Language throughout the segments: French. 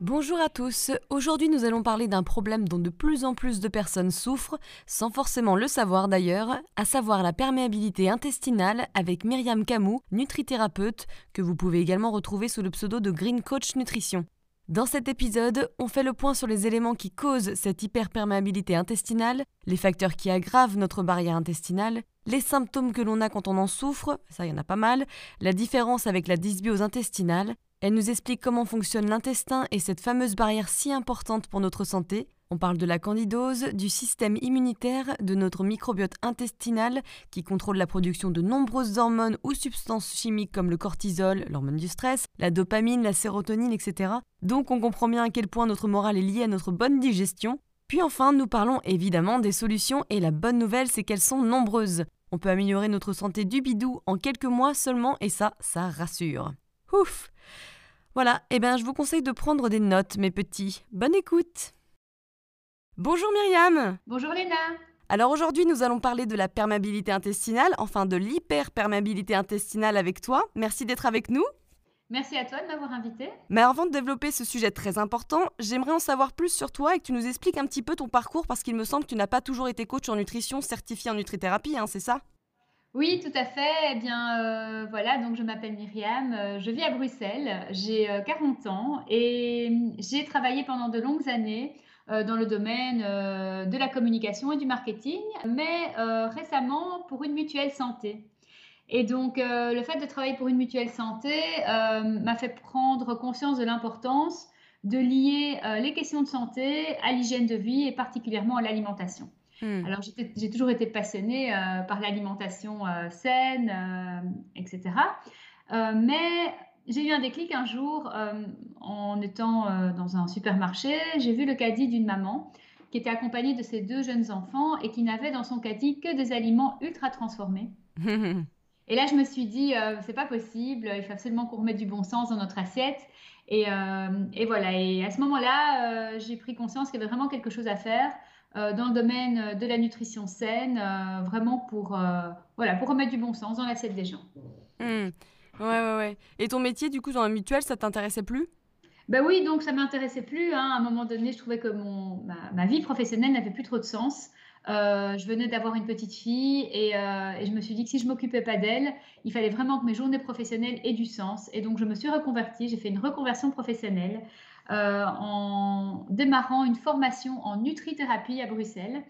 Bonjour à tous, aujourd'hui nous allons parler d'un problème dont de plus en plus de personnes souffrent, sans forcément le savoir d'ailleurs, à savoir la perméabilité intestinale avec Myriam Camou, nutrithérapeute, que vous pouvez également retrouver sous le pseudo de Green Coach Nutrition. Dans cet épisode, on fait le point sur les éléments qui causent cette hyperperméabilité intestinale, les facteurs qui aggravent notre barrière intestinale, les symptômes que l'on a quand on en souffre, ça y en a pas mal, la différence avec la dysbiose intestinale, elle nous explique comment fonctionne l'intestin et cette fameuse barrière si importante pour notre santé. On parle de la candidose, du système immunitaire, de notre microbiote intestinal qui contrôle la production de nombreuses hormones ou substances chimiques comme le cortisol, l'hormone du stress, la dopamine, la sérotonine, etc. Donc on comprend bien à quel point notre morale est liée à notre bonne digestion. Puis enfin, nous parlons évidemment des solutions et la bonne nouvelle c'est qu'elles sont nombreuses. On peut améliorer notre santé du bidou en quelques mois seulement et ça, ça rassure. Ouf Voilà, eh bien je vous conseille de prendre des notes, mes petits. Bonne écoute Bonjour Myriam Bonjour Léna Alors aujourd'hui nous allons parler de la perméabilité intestinale, enfin de l'hyperperméabilité intestinale avec toi. Merci d'être avec nous. Merci à toi de m'avoir invité. Mais avant de développer ce sujet très important, j'aimerais en savoir plus sur toi et que tu nous expliques un petit peu ton parcours parce qu'il me semble que tu n'as pas toujours été coach en nutrition certifié en nutrithérapie, hein, c'est ça? Oui, tout à fait. Eh bien, euh, voilà, donc je m'appelle Myriam, euh, je vis à Bruxelles, j'ai euh, 40 ans et j'ai travaillé pendant de longues années euh, dans le domaine euh, de la communication et du marketing, mais euh, récemment pour une mutuelle santé. Et donc, euh, le fait de travailler pour une mutuelle santé euh, m'a fait prendre conscience de l'importance de lier euh, les questions de santé à l'hygiène de vie et particulièrement à l'alimentation. Hmm. Alors, j'ai toujours été passionnée euh, par l'alimentation euh, saine, euh, etc. Mais j'ai eu un déclic un jour en étant dans un supermarché. J'ai vu le caddie d'une maman qui était accompagnée de ses deux jeunes enfants et qui n'avait dans son caddie que des aliments ultra transformés. Et là, je me suis dit, euh, c'est pas possible, il faut absolument qu'on remette du bon sens dans notre assiette. Et, euh, et voilà, et à ce moment-là, euh, j'ai pris conscience qu'il y avait vraiment quelque chose à faire dans le domaine de la nutrition saine, euh, vraiment pour, euh, voilà, pour remettre du bon sens dans l'assiette des gens. Hmm. Ouais, ouais, ouais. Et ton métier, du coup, dans la mutuelle, ça t'intéressait plus? Ben oui, donc ça m'intéressait plus. hein. À un moment donné, je trouvais que mon, ma, ma vie professionnelle n'avait plus trop de sens. Euh, je venais d'avoir une petite fille et, euh, et je me suis dit que si je m'occupais pas d'elle, il fallait vraiment que mes journées professionnelles aient du sens. Et donc je me suis reconvertie, j'ai fait une reconversion professionnelle euh, en démarrant une formation en nutrithérapie à Bruxelles.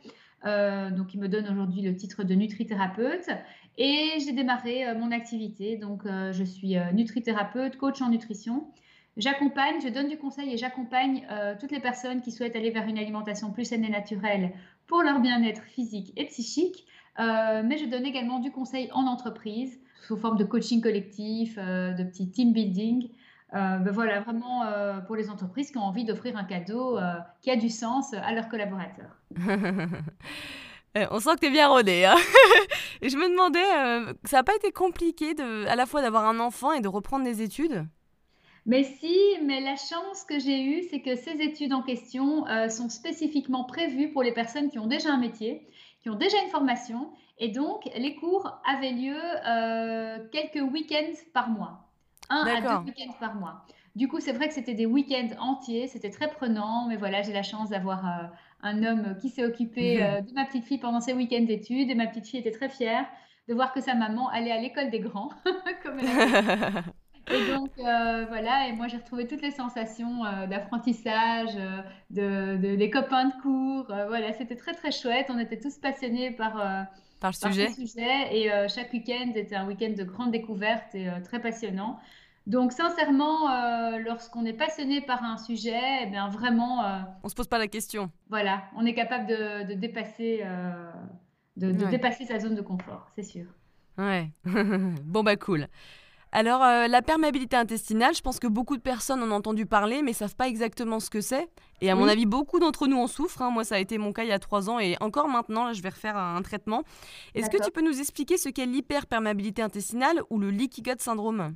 Euh, donc qui me donne aujourd'hui le titre de nutrithérapeute. Et j'ai démarré euh, mon activité. Donc je suis nutrithérapeute, coach en nutrition. J'accompagne, je donne du conseil et j'accompagne toutes les personnes qui souhaitent aller vers une alimentation plus saine et naturelle pour leur bien-être physique et psychique. Mais je donne également du conseil en entreprise sous forme de coaching collectif, de petits team building. Euh, ben voilà, vraiment euh, pour les entreprises qui ont envie d'offrir un cadeau euh, qui a du sens à leurs collaborateurs. On sent que t'es bien rodé. Hein et je me demandais, ça n'a pas été compliqué de, à la fois d'avoir un enfant et de reprendre des études? Mais si, mais la chance que j'ai eue, c'est que ces études en question sont spécifiquement prévues pour les personnes qui ont déjà un métier, qui ont déjà une formation, et donc les cours avaient lieu quelques week-ends par mois, un à deux week-ends par mois. Du coup, c'est vrai que c'était des week-ends entiers, c'était très prenant, mais voilà, j'ai la chance d'avoir euh, un homme qui s'est occupé euh, de ma petite fille pendant ses week-ends d'études, et ma petite fille était très fière de voir que sa maman allait à l'école des grands, comme elle et donc, euh, voilà, et moi j'ai retrouvé toutes les sensations euh, d'apprentissage, euh, de, de- des copains de cours. voilà, c'était très très chouette. On était tous passionnés par, Par sujet sujet et euh, chaque week-end était un week-end de grande découverte et euh, très passionnant. Donc sincèrement, euh, lorsqu'on est passionné par un sujet, eh bien vraiment, On se pose pas la question. voilà, on est capable de, de dépasser, de, de Ouais. dépasser sa zone de confort, c'est sûr. Ouais. Bon bah cool. Alors euh, la perméabilité intestinale, je pense que beaucoup de personnes en ont entendu parler mais savent pas exactement ce que c'est. Et à mon avis, beaucoup d'entre nous en souffrent. hein. Moi, ça a été mon cas il y a trois ans et encore maintenant, là, je vais refaire un, un traitement. Est-ce que tu peux nous expliquer ce qu'est l'hyperperméabilité intestinale ou le leaky gut syndrome?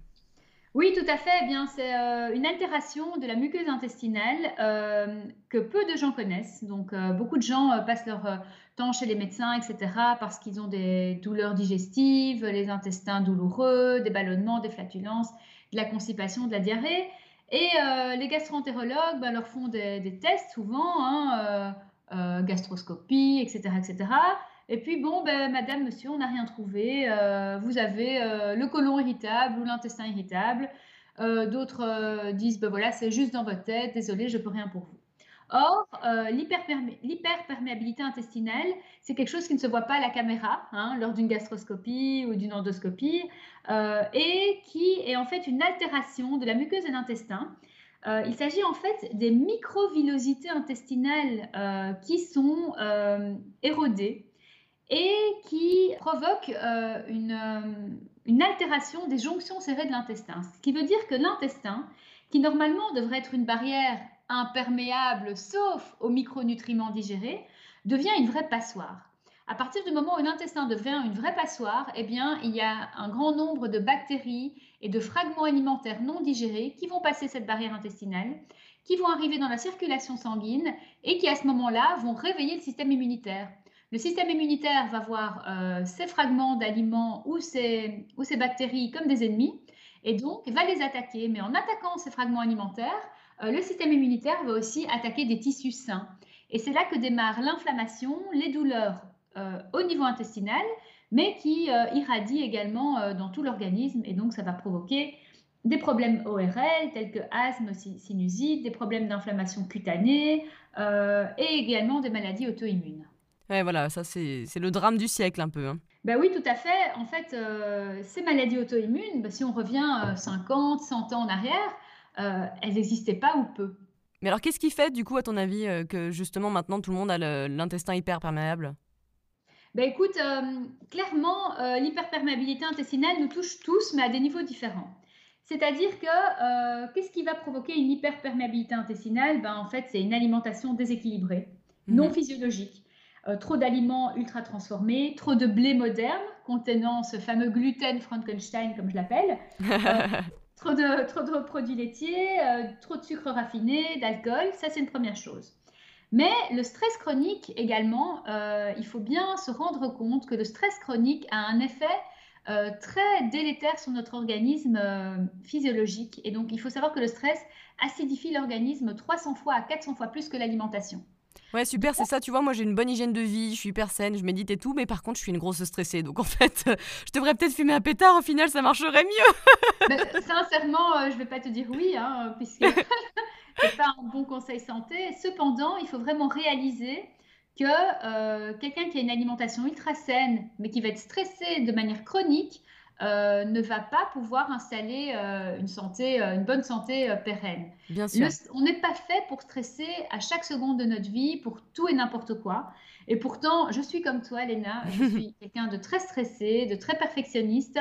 Oui, tout à fait. Eh bien, c'est euh, une altération de la muqueuse intestinale euh, que peu de gens connaissent. Donc, euh, beaucoup de gens passent leur temps chez les médecins, etc., parce qu'ils ont des douleurs digestives, les intestins douloureux, des ballonnements, des flatulences, de la constipation, de la diarrhée. Et euh, les gastroentérologues ben, leur font des, tests souvent, hein, euh, euh, gastroscopie, etc., etc. Et puis, bon, ben, madame, monsieur, on n'a rien trouvé. Vous avez le côlon irritable ou l'intestin irritable. D'autres disent, ben voilà, c'est juste dans votre tête, désolé, je peux rien pour vous. Or, euh, l'hyperpermé- l'hyperperméabilité intestinale, c'est quelque chose qui ne se voit pas à la caméra hein, lors d'une gastroscopie ou d'une endoscopie euh, et qui est en fait une altération de la muqueuse de l'intestin. Euh, il s'agit en fait des microvillosités intestinales qui sont érodées et qui provoquent une, une altération des jonctions serrées de l'intestin. Ce qui veut dire que l'intestin, qui normalement devrait être une barrière imperméable sauf aux micronutriments digérés, devient une vraie passoire. À partir du moment où l'intestin devient une vraie passoire, eh bien, il y a un grand nombre de bactéries et de fragments alimentaires non digérés qui vont passer cette barrière intestinale, qui vont arriver dans la circulation sanguine et qui, à ce moment-là, vont réveiller le système immunitaire. Le système immunitaire va voir euh, ces fragments d'aliments ou ces, bactéries comme des ennemis et donc va les attaquer. Mais en attaquant ces fragments alimentaires, le système immunitaire va aussi attaquer des tissus sains. Et c'est là que démarre l'inflammation, les douleurs euh, au niveau intestinal, mais qui euh, irradient également euh, dans tout l'organisme. Et donc, ça va provoquer des problèmes ORL tels que asthme, si- sinusite, des problèmes d'inflammation cutanée euh, et également des maladies auto-immunes. Ouais, voilà, ça c'est le drame du siècle un peu. hein. Ben oui, tout à fait. En fait, euh, ces maladies auto-immunes, ben, si on revient euh, 50, 100 ans en arrière, euh, elles n'existaient pas ou peu. Mais alors, qu'est-ce qui fait, du coup, à ton avis, euh, que justement maintenant tout le monde a l'intestin hyperperméable Ben écoute, euh, clairement, euh, l'hyperperméabilité intestinale nous touche tous, mais à des niveaux différents. C'est-à-dire que euh, qu'est-ce qui va provoquer une hyperperméabilité intestinale? Ben, En fait, c'est une alimentation déséquilibrée, non Mhm. physiologique. Euh, trop d'aliments ultra transformés, trop de blé moderne contenant ce fameux gluten Frankenstein, comme je l'appelle, euh, trop, de, produits laitiers, euh, trop de sucre raffiné, d'alcool, ça c'est une première chose. Mais le stress chronique également, euh, il faut bien se rendre compte que le stress chronique a un effet euh, très délétère sur notre organisme physiologique. Et donc il faut savoir que le stress acidifie l'organisme 300 fois à 400 fois plus que l'alimentation. Ouais, super, c'est ça, tu vois, moi j'ai une bonne hygiène de vie, je suis hyper saine, je médite et tout, mais par contre je suis une grosse stressée, donc en fait, euh, je devrais peut-être fumer un pétard, au final ça marcherait mieux. Sincèrement, euh, je vais pas te dire oui, hein, puisque c'est pas un bon conseil santé. Cependant, il faut vraiment réaliser que euh, quelqu'un qui a une alimentation ultra saine, mais qui va être stressé de manière chronique, euh, ne va pas pouvoir installer euh, une santé, euh, une bonne santé euh, pérenne. Bien sûr. Le- on n'est pas fait pour stresser à chaque seconde de notre vie, pour tout et n'importe quoi. Et pourtant, je suis comme toi, Léna. Je suis quelqu'un de très stressé, de très perfectionniste.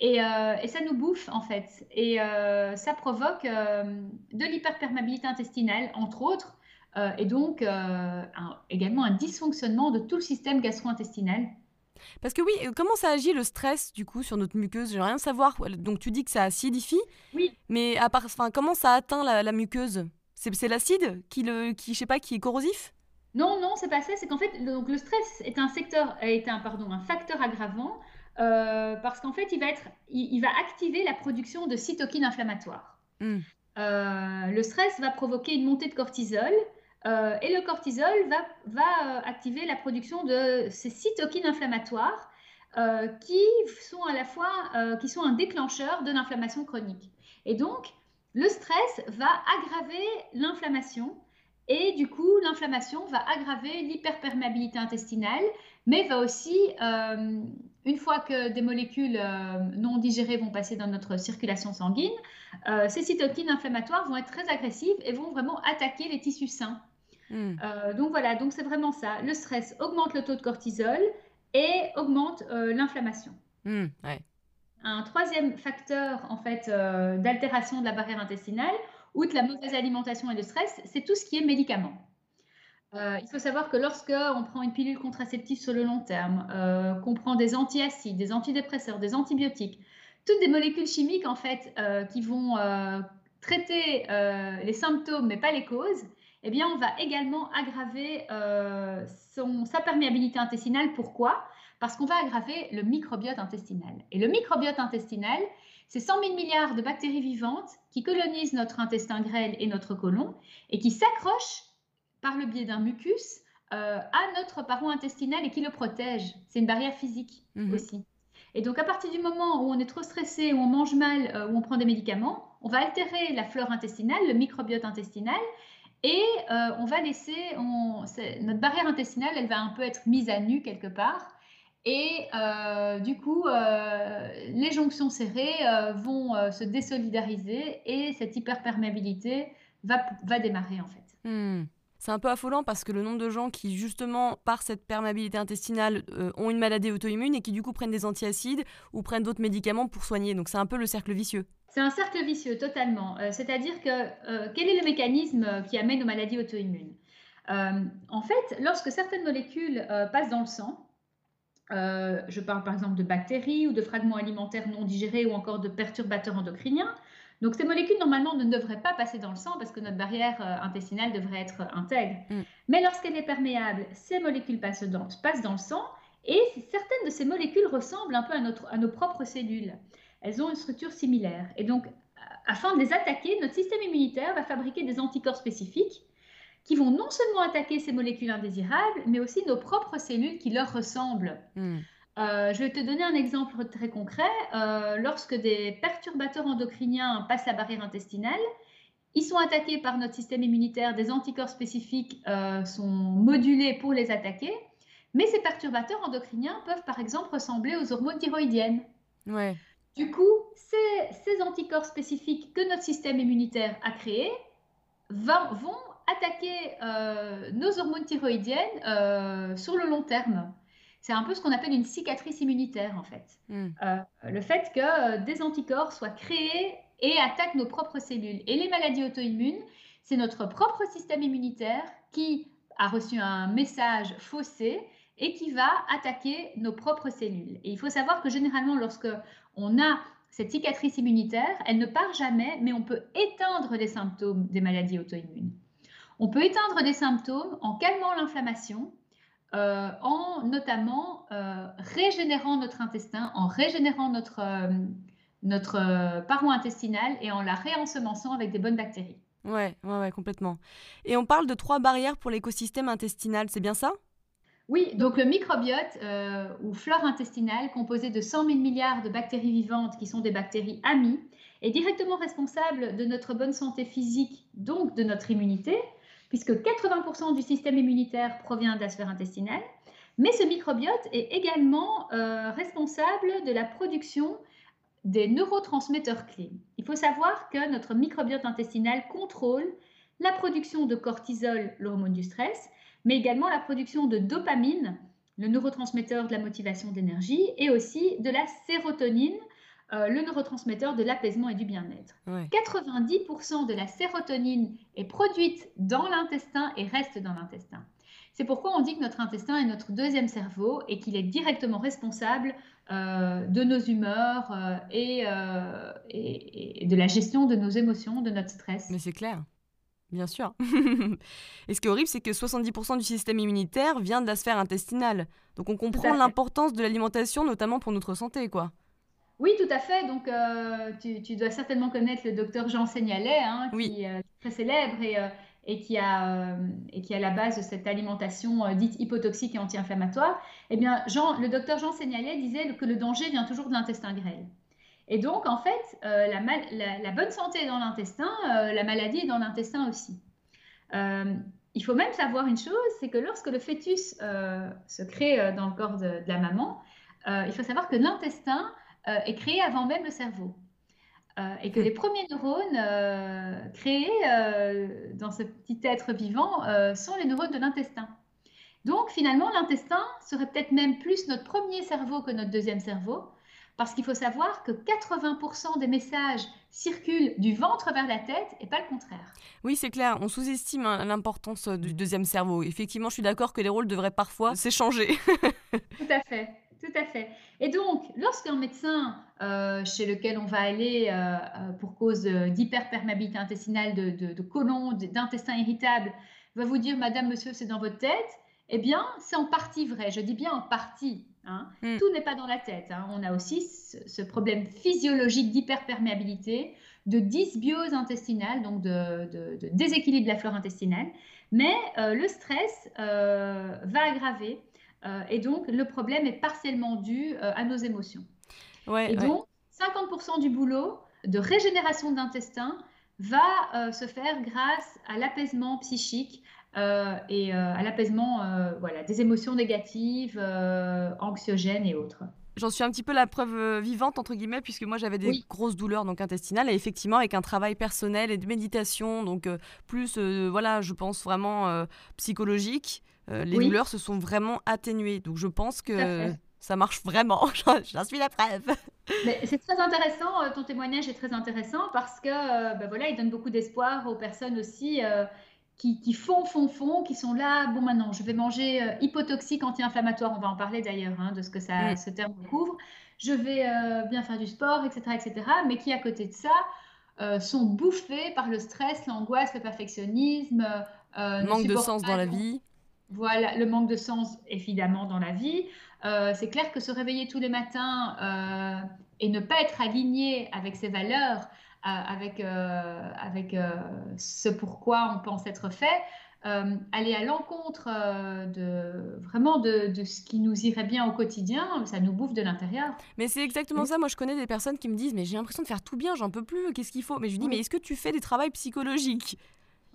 Et, et ça nous bouffe, en fait. Et ça provoque de l'hyperperméabilité intestinale, entre autres. et donc, un- également un dysfonctionnement de tout le système gastro-intestinal. Parce que oui, euh, comment ça agit le stress du coup sur notre muqueuse? J'aimerais rien savoir. Donc tu dis que ça acidifie, Oui, mais à part, enfin, comment ça atteint la, la muqueuse? C'est l'acide qui, le, qui, je sais pas, qui est corrosif? Non, non, c'est pas ça. C'est qu'en fait, le, donc le stress est un secteur, est un, pardon, un facteur aggravant euh, parce qu'en fait, il va être, il, il va activer la production de cytokines inflammatoires. Hmm. Euh, le stress va provoquer une montée de cortisol euh, et le cortisol va, euh, activer la production de ces cytokines inflammatoires euh, qui sont à la fois, qui sont un déclencheur de l'inflammation chronique. Et donc, le stress va aggraver l'inflammation et du coup, l'inflammation va aggraver l'hyperperméabilité intestinale, mais va aussi une fois que des molécules non digérées vont passer dans notre circulation sanguine, ces cytokines inflammatoires vont être très agressives et vont vraiment attaquer les tissus sains. Hmm. donc voilà, donc c'est vraiment ça. Le stress augmente le taux de cortisol et augmente l'inflammation. Hmm, Un troisième facteur en fait d'altération de la barrière intestinale, outre la mauvaise alimentation et le stress, c'est tout ce qui est médicaments. Euh, il faut savoir que lorsque on prend une pilule contraceptive sur le long terme, euh, qu'on prend des antiacides, des antidépresseurs, des antibiotiques, toutes des molécules chimiques en fait euh, qui vont traiter les symptômes mais pas les causes, eh bien on va également aggraver son, sa perméabilité intestinale. Pourquoi? Parce qu'on va aggraver le microbiote intestinal. Et le microbiote intestinal, c'est 100 000 milliards de bactéries vivantes qui colonisent notre intestin grêle et notre côlon et qui s'accrochent par le biais d'un mucus euh, à notre paroi intestinale et qui le protège. C'est une barrière physique mhm. aussi. Et donc, à partir du moment où on est trop stressé, où on mange mal, euh, où on prend des médicaments, on va altérer la flore intestinale, le microbiote intestinal, et euh, on va laisser, notre barrière intestinale, elle va un peu être mise à nu quelque part. Et du coup, les jonctions serrées vont se désolidariser et cette hyperperméabilité va, va démarrer en fait. Hmm. C'est un peu affolant parce que le nombre de gens qui, justement, par cette perméabilité intestinale, euh, ont une maladie auto-immune et qui, du coup, prennent des antiacides ou prennent d'autres médicaments pour soigner. Donc, c'est un peu le cercle vicieux. C'est un cercle vicieux, totalement. Euh, c'est-à-dire que euh, quel est le mécanisme qui amène aux maladies auto-immunes? En fait, lorsque certaines molécules passent dans le sang, je parle par exemple de bactéries ou de fragments alimentaires non digérés ou encore de perturbateurs endocriniens, donc ces molécules, normalement, ne devraient pas passer dans le sang parce que notre barrière euh, intestinale devrait être intègre. Mm. Mais lorsqu'elle est perméable, ces molécules passent dans, dans le sang et certaines de ces molécules ressemblent un peu à, notre, à nos propres cellules. Elles ont une structure similaire. Et donc, afin de les attaquer, notre système immunitaire va fabriquer des anticorps spécifiques qui vont non seulement attaquer ces molécules indésirables, mais aussi nos propres cellules qui leur ressemblent. Mm. Euh, je vais te donner un exemple très concret. Euh, lorsque des perturbateurs endocriniens passent la barrière intestinale, ils sont attaqués par notre système immunitaire, des anticorps spécifiques euh, sont modulés pour les attaquer, mais ces perturbateurs endocriniens peuvent par exemple ressembler aux hormones thyroïdiennes. Ouais. Du coup, ces, ces, anticorps spécifiques que notre système immunitaire a créés vont attaquer nos hormones thyroïdiennes sur le long terme c'est un peu ce qu'on appelle une cicatrice immunitaire en fait. Hmm. Euh, le fait que euh, des anticorps soient créés et attaquent nos propres cellules. Et les maladies auto-immunes, c'est notre propre système immunitaire qui a reçu un message faussé et qui va attaquer nos propres cellules. Et il faut savoir que généralement, lorsque on a cette cicatrice immunitaire, elle ne part jamais, mais on peut éteindre les symptômes des maladies auto-immunes. On peut éteindre des symptômes en calmant l'inflammation, euh, en notamment euh, régénérant notre intestin, en régénérant notre, euh, notre paroi intestinale et en la réensemençant avec des bonnes bactéries. Ouais, ouais, ouais, complètement. Et on parle de trois barrières pour l'écosystème intestinal, c'est bien ça? Oui, donc le microbiote ou flore intestinale, composé de 100 000 milliards de bactéries vivantes qui sont des bactéries amies, est directement responsable de notre bonne santé physique, donc de notre immunité, puisque 80% du système immunitaire provient de la sphère intestinale, mais ce microbiote est également euh, responsable de la production des neurotransmetteurs clés. Il faut savoir que notre microbiote intestinal contrôle la production de cortisol, l'hormone du stress, mais également la production de dopamine, le neurotransmetteur de la motivation d'énergie, et aussi de la sérotonine, euh, le neurotransmetteur de l'apaisement et du bien-être. 90% de la sérotonine est produite dans l'intestin et reste dans l'intestin. C'est pourquoi on dit que notre intestin est notre deuxième cerveau et qu'il est directement responsable euh, de nos humeurs euh, et, et, de la gestion de nos émotions, de notre stress. Mais c'est clair. Bien sûr. et ce qui est horrible, c'est que 70% du système immunitaire vient de la sphère intestinale. Donc on comprend l'importance de l'alimentation, notamment pour notre santé, quoi. Oui, tout à fait. Donc, euh, tu, dois certainement connaître le docteur Jean Seignalet, hein, euh, qui, est très célèbre et, euh, et, qui a, et qui a la base de cette alimentation dite hypotoxique et anti-inflammatoire. Eh bien, Jean, le docteur Jean Seignalet disait que le danger vient toujours de l'intestin grêle. Et donc, en fait, la, la, bonne santé est dans l'intestin, la maladie est dans l'intestin aussi. il faut même savoir une chose, c'est que lorsque le fœtus se crée dans le corps de la maman, il faut savoir que l'intestin est créé avant même le cerveau. et que les premiers neurones créés dans ce petit être vivant sont les neurones de l'intestin. Donc finalement, l'intestin serait peut-être même plus notre premier cerveau que notre deuxième cerveau, parce qu'il faut savoir que 80% des messages circulent du ventre vers la tête et pas le contraire. Oui, c'est clair, on sous-estime hein, l'importance euh, du deuxième cerveau. Effectivement, je suis d'accord que les rôles devraient parfois s'échanger. tout à fait. Tout à fait. Et donc, lorsqu'un médecin euh, chez lequel on va aller euh, pour cause d'hyperperméabilité intestinale, de, de, de côlon, d'intestin irritable, va vous dire, Madame, Monsieur, c'est dans votre tête, eh bien, c'est en partie vrai. Je dis bien en partie. Hein. Hmm. Tout n'est pas dans la tête. Hein. On a aussi ce, problème physiologique d'hyperperméabilité, de dysbiose intestinale, donc de, déséquilibre de la flore intestinale. Mais euh, le stress euh, va aggraver. Euh, et donc, le problème est partiellement dû à nos émotions. et donc, 50% du boulot de régénération d'intestin va se faire grâce à l'apaisement psychique, euh, et euh, à l'apaisement euh, voilà, des émotions négatives, anxiogènes et autres. J'en suis un petit peu la preuve vivante, entre guillemets, puisque moi j'avais des grosses douleurs donc intestinales, et effectivement avec un travail personnel et de méditation, donc plus, voilà, je pense vraiment psychologique, les douleurs se sont vraiment atténuées. Donc je pense que ça marche vraiment, j'en suis la preuve. c'est très intéressant, ton témoignage est très intéressant parce que ben voilà, il donne beaucoup d'espoir aux personnes aussi qui, font, font, font, qui sont là, bon maintenant, je vais manger euh, hypotoxique anti-inflammatoire, on va en parler d'ailleurs, hein, de ce que ça, ce terme couvre, je vais euh, bien faire du sport, etc., etc., mais qui à côté de ça euh, sont bouffés par le stress, l'angoisse, le perfectionnisme. manque de sens dans la vie. Voilà, le manque de sens évidemment dans la vie. c'est clair que se réveiller tous les matins et ne pas être aligné avec ses valeurs, avec, euh, avec euh, ce pourquoi on pense être fait, euh, aller à l'encontre de vraiment de, de, ce qui nous irait bien au quotidien, ça nous bouffe de l'intérieur. Mais c'est exactement ça. Moi, je connais des personnes qui me disent mais j'ai l'impression de faire tout bien, j'en peux plus. Qu'est-ce qu'il faut? Mais je lui dis mais est-ce que tu fais des travaux psychologiques?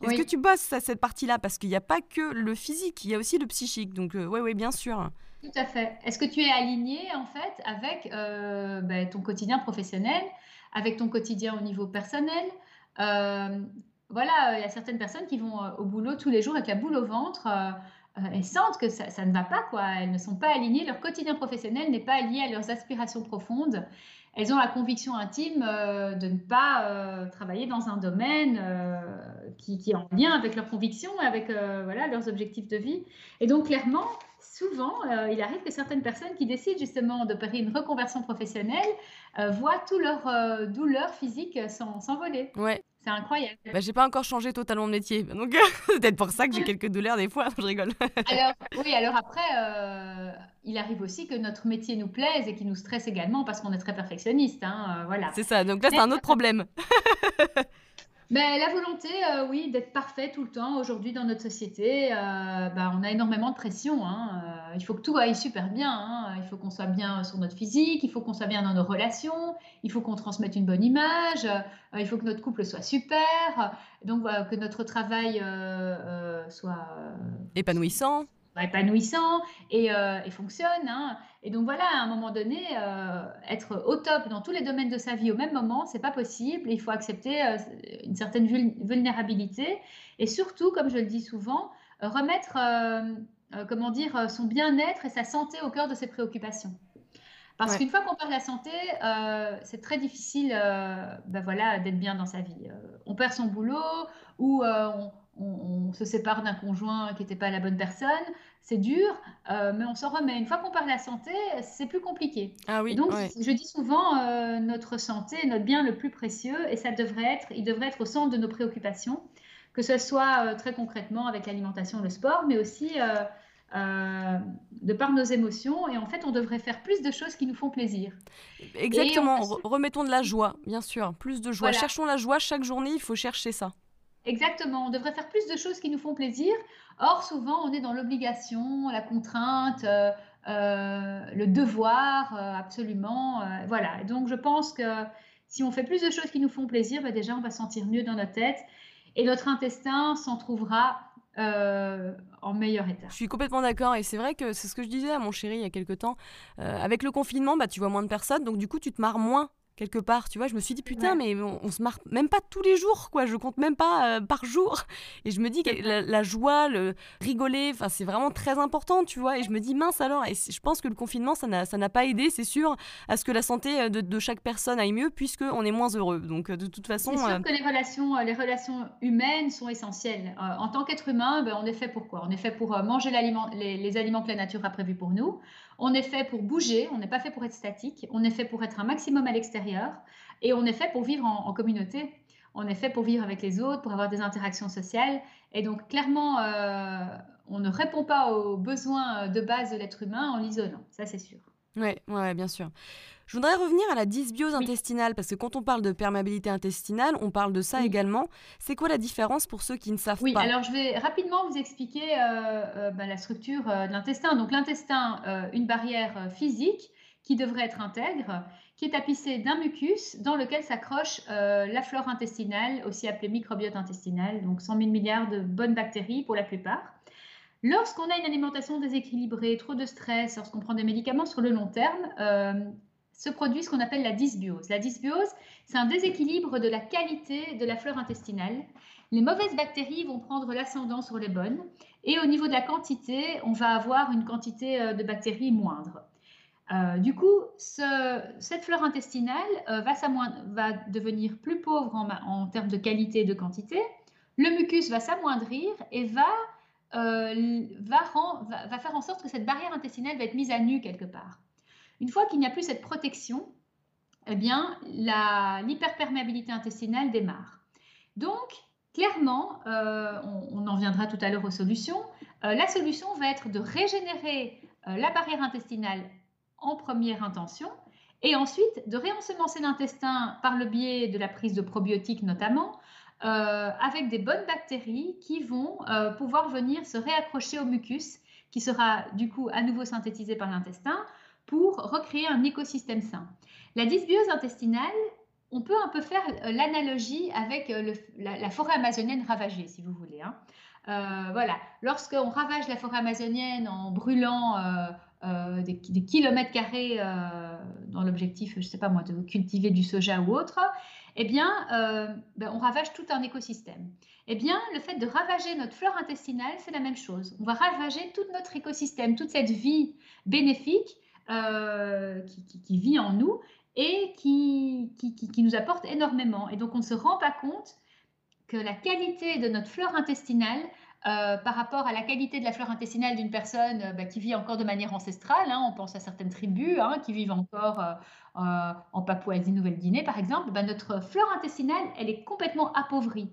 Est-ce que tu bosses à cette partie-là? Parce qu'il n'y a pas que le physique, il y a aussi le psychique. Donc, oui, oui, bien sûr. Tout à fait. Est-ce que tu es aligné, en fait, avec ben, ton quotidien professionnel avec ton quotidien au niveau personnel? Euh, voilà, il y a certaines personnes qui vont euh, au boulot tous les jours avec la boule au ventre euh, et sentent que ça, ça, ne va pas, quoi. Elles ne sont pas alignées, leur quotidien professionnel n'est pas lié à leurs aspirations profondes. Elles ont la conviction intime de ne pas travailler dans un domaine qui, qui, est en lien avec leurs convictions avec voilà, leurs objectifs de vie. Et donc, clairement, souvent, euh, il arrive que certaines personnes qui décident justement d'opérer une reconversion professionnelle euh, voient toutes leurs euh, douleurs physiques s'envoler. Ouais. C'est incroyable. Bah, j'ai pas encore changé totalement de métier, donc c'est peut-être pour ça que j'ai quelques douleurs des fois. Je rigole. alors oui, alors après, il arrive aussi que notre métier nous plaise et qu'il nous stresse également parce qu'on est très perfectionniste, hein, voilà. C'est ça. Donc là, c'est un autre problème. Mais la volonté, euh, oui, d'être parfait tout le temps. Aujourd'hui, dans notre société, euh, bah, on a énormément de pression. Hein. Euh, il faut que tout aille super bien. Hein. Il faut qu'on soit bien sur notre physique, il faut qu'on soit bien dans nos relations, il faut qu'on transmette une bonne image, il faut que notre couple soit super, donc que notre travail soit épanouissant épanouissant et, euh, et fonctionne. Hein. Et donc voilà, à un moment donné, euh, être au top dans tous les domaines de sa vie au même moment, c'est pas possible. Il faut accepter euh, une certaine vulnérabilité et surtout, comme je le dis souvent, remettre, comment dire, son bien-être et sa santé au cœur de ses préoccupations. Parce qu'une fois qu'on perd la santé, c'est très difficile ben voilà, d'être bien dans sa vie. on perd son boulot ou on, on, se sépare d'un conjoint qui n'était pas la bonne personne, c'est dur, euh, mais on s'en remet. Une fois qu'on perd la santé, c'est plus compliqué. Ah oui, donc, je dis souvent, euh, notre santé est notre bien le plus précieux et ça devrait être, il devrait être au centre de nos préoccupations, que ce soit euh, très concrètement avec l'alimentation, le sport, mais aussi de par nos émotions. Et en fait, on devrait faire plus de choses qui nous font plaisir. Exactement, remettons de la joie, bien sûr, plus de joie. Cherchons la joie chaque journée, il faut chercher ça. Exactement, on devrait faire plus de choses qui nous font plaisir. Or, souvent, on est dans l'obligation, la contrainte, euh, euh, le devoir, euh, absolument. voilà, donc je pense que si on fait plus de choses qui nous font plaisir, bah, déjà, on va sentir mieux dans notre tête et notre intestin s'en trouvera en meilleur état. Je suis complètement d'accord et c'est vrai que c'est ce que je disais à mon chéri il y a quelques temps. avec le confinement, bah, tu vois moins de personnes, donc du coup tu te marres moins quelque part, tu vois. Je me suis dit, putain, mais on, se marre même pas tous les jours, quoi. Je compte même pas euh, par jour. Et je me dis que la, joie, le rigoler, enfin, c'est vraiment très important, tu vois. Et je me dis, mince alors. Et je pense que le confinement, ça n'a pas aidé, c'est sûr, à ce que la santé euh, de, chaque personne aille mieux, puisqu'on est moins heureux. Donc, euh, de toute façon. C'est sûr que les relations, les relations humaines sont essentielles. en tant qu'être humain, ben, on est fait pour quoi? On est fait pour manger les, les aliments que la nature a prévus pour nous. On est fait pour bouger, on n'est pas fait pour être statique, on est fait pour être un maximum à l'extérieur et on est fait pour vivre en, communauté. On est fait pour vivre avec les autres, pour avoir des interactions sociales. Et donc, clairement, euh, on ne répond pas aux besoins de base de l'être humain en l'isolant, ça c'est sûr. Oui, ouais, bien sûr. Je voudrais revenir à la dysbiose intestinale, parce que quand on parle de perméabilité intestinale, on parle de ça également. C'est quoi la différence pour ceux qui ne savent pas? Oui, alors je vais rapidement vous expliquer euh, euh, bah, la structure euh, de l'intestin. Donc l'intestin, une barrière physique qui devrait être intègre, qui est tapissée d'un mucus dans lequel s'accroche la flore intestinale, aussi appelée microbiote intestinal, donc 100 000 milliards de bonnes bactéries pour la plupart. Lorsqu'on a une alimentation déséquilibrée, trop de stress, lorsqu'on prend des médicaments sur le long terme, se produit ce qu'on appelle la dysbiose. La dysbiose, c'est un déséquilibre de la qualité de la flore intestinale. Les mauvaises bactéries vont prendre l'ascendant sur les bonnes et au niveau de la quantité, on va avoir une quantité euh, de bactéries moindre. Euh, du coup, cette flore intestinale euh, va, devenir plus pauvre en, termes de qualité et de quantité. Le mucus va s'amoindrir et va, faire en sorte que cette barrière intestinale va être mise à nu quelque part. Une fois qu'il n'y a plus cette protection, eh bien, l'hyperperméabilité intestinale démarre. Donc, clairement, euh, on, en viendra tout à l'heure aux solutions. Euh, la solution va être de régénérer euh, la barrière intestinale en première intention et ensuite de réensemencer l'intestin par le biais de la prise de probiotiques notamment, avec des bonnes bactéries qui vont pouvoir venir se réaccrocher au mucus qui sera du coup à nouveau synthétisé par l'intestin pour recréer un écosystème sain. La dysbiose intestinale, on peut un peu faire euh, l'analogie avec euh, la, forêt amazonienne ravagée, si vous voulez. Hein. Euh, voilà, lorsqu'on ravage la forêt amazonienne en brûlant des, kilomètres carrés dans l'objectif, je ne sais pas moi, de cultiver du soja ou autre, eh bien, ben, on ravage tout un écosystème. Eh bien, le fait de ravager notre flore intestinale, c'est la même chose. On va ravager tout notre écosystème, toute cette vie bénéfique euh, qui, vit en nous et qui, qui, nous apporte énormément. Et donc, on ne se rend pas compte que la qualité de notre flore intestinale euh, par rapport à la qualité de la flore intestinale d'une personne euh, bah, qui vit encore de manière ancestrale, hein, on pense à certaines tribus hein, qui vivent encore en Papouasie-Nouvelle-Guinée par exemple, bah, notre flore intestinale, elle est complètement appauvrie.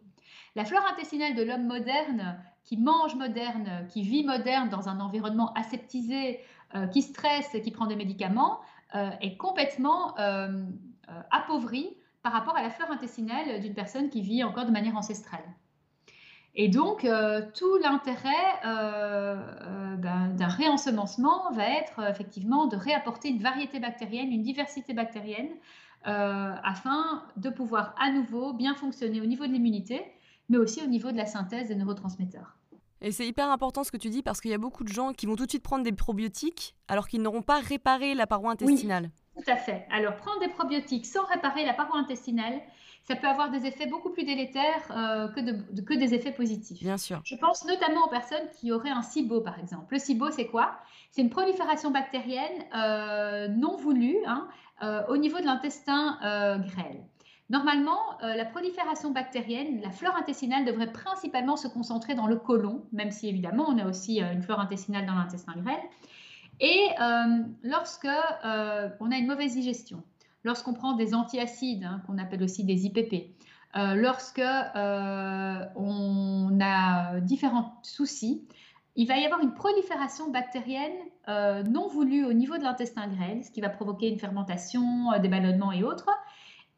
La flore intestinale de l'homme moderne, qui mange moderne, qui vit moderne dans un environnement aseptisé, euh, qui stresse et qui prend des médicaments euh, est complètement euh, appauvri par rapport à la flore intestinale d'une personne qui vit encore de manière ancestrale. Et donc, tout l'intérêt ben, d'un réensemencement va être effectivement de réapporter une variété bactérienne, une diversité bactérienne, afin de pouvoir à nouveau bien fonctionner au niveau de l'immunité, mais aussi au niveau de la synthèse des neurotransmetteurs. Et c'est hyper important ce que tu dis parce qu'il y a beaucoup de gens qui vont tout de suite prendre des probiotiques alors qu'ils n'auront pas réparé la paroi intestinale. Oui, tout à fait. Alors prendre des probiotiques sans réparer la paroi intestinale, ça peut avoir des effets beaucoup plus délétères euh, que, de, que, des effets positifs. Bien sûr. Je pense notamment aux personnes qui auraient un SIBO, par exemple. Le SIBO, c'est quoi? C'est une prolifération bactérienne euh, non voulue hein, euh, au niveau de l'intestin grêle. Normalement, euh, la prolifération bactérienne, la flore intestinale devrait principalement se concentrer dans le côlon, même si évidemment on a aussi euh, une flore intestinale dans l'intestin grêle. Et euh, lorsque on a une mauvaise digestion, lorsqu'on prend des antiacides, hein, qu'on appelle aussi des IPP, lorsque on a différents soucis, il va y avoir une prolifération bactérienne non voulue au niveau de l'intestin grêle, ce qui va provoquer une fermentation, des ballonnements et autres.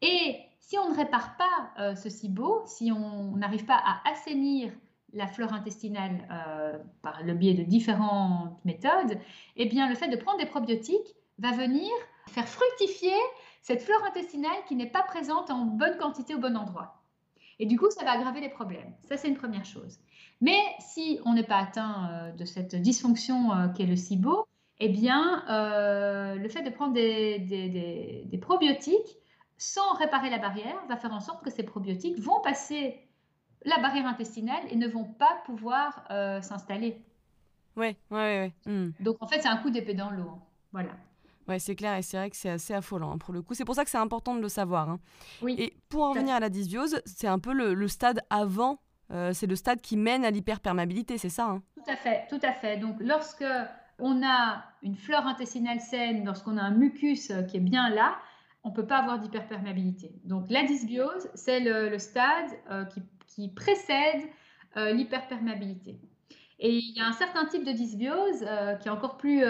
Et si on ne répare pas euh, ce SIBO, si on n'arrive pas à assainir la flore intestinale euh, par le biais de différentes méthodes, eh bien le fait de prendre des probiotiques va venir faire fructifier cette flore intestinale qui n'est pas présente en bonne quantité au bon endroit. Et du coup, ça va aggraver les problèmes. Ça, c'est une première chose. Mais si on n'est pas atteint de cette dysfonction qui est le SIBO, eh bien, le fait de prendre des probiotiques sans réparer la barrière, va faire en sorte que ces probiotiques vont passer la barrière intestinale et ne vont pas pouvoir euh, s'installer. Ouais, ouais, ouais. Hmm. Donc en fait, c'est un coup d'épée dans l'eau. Hein. Voilà. Ouais, c'est clair et c'est vrai que c'est assez affolant hein, pour le coup. C'est pour ça que c'est important de le savoir. Hein. Oui. Et pour en revenir à la dysbiose, c'est un peu le, stade avant, euh, c'est le stade qui mène à l'hyperperméabilité, c'est ça Tout à fait, tout à fait. Donc lorsque on a une flore intestinale saine, lorsqu'on a un mucus euh, qui est bien là, on ne peut pas avoir d'hyperperméabilité. Donc la dysbiose, c'est le, stade euh, qui, précède euh, l'hyperperméabilité. Et il y a un certain type de dysbiose euh, qui est encore plus...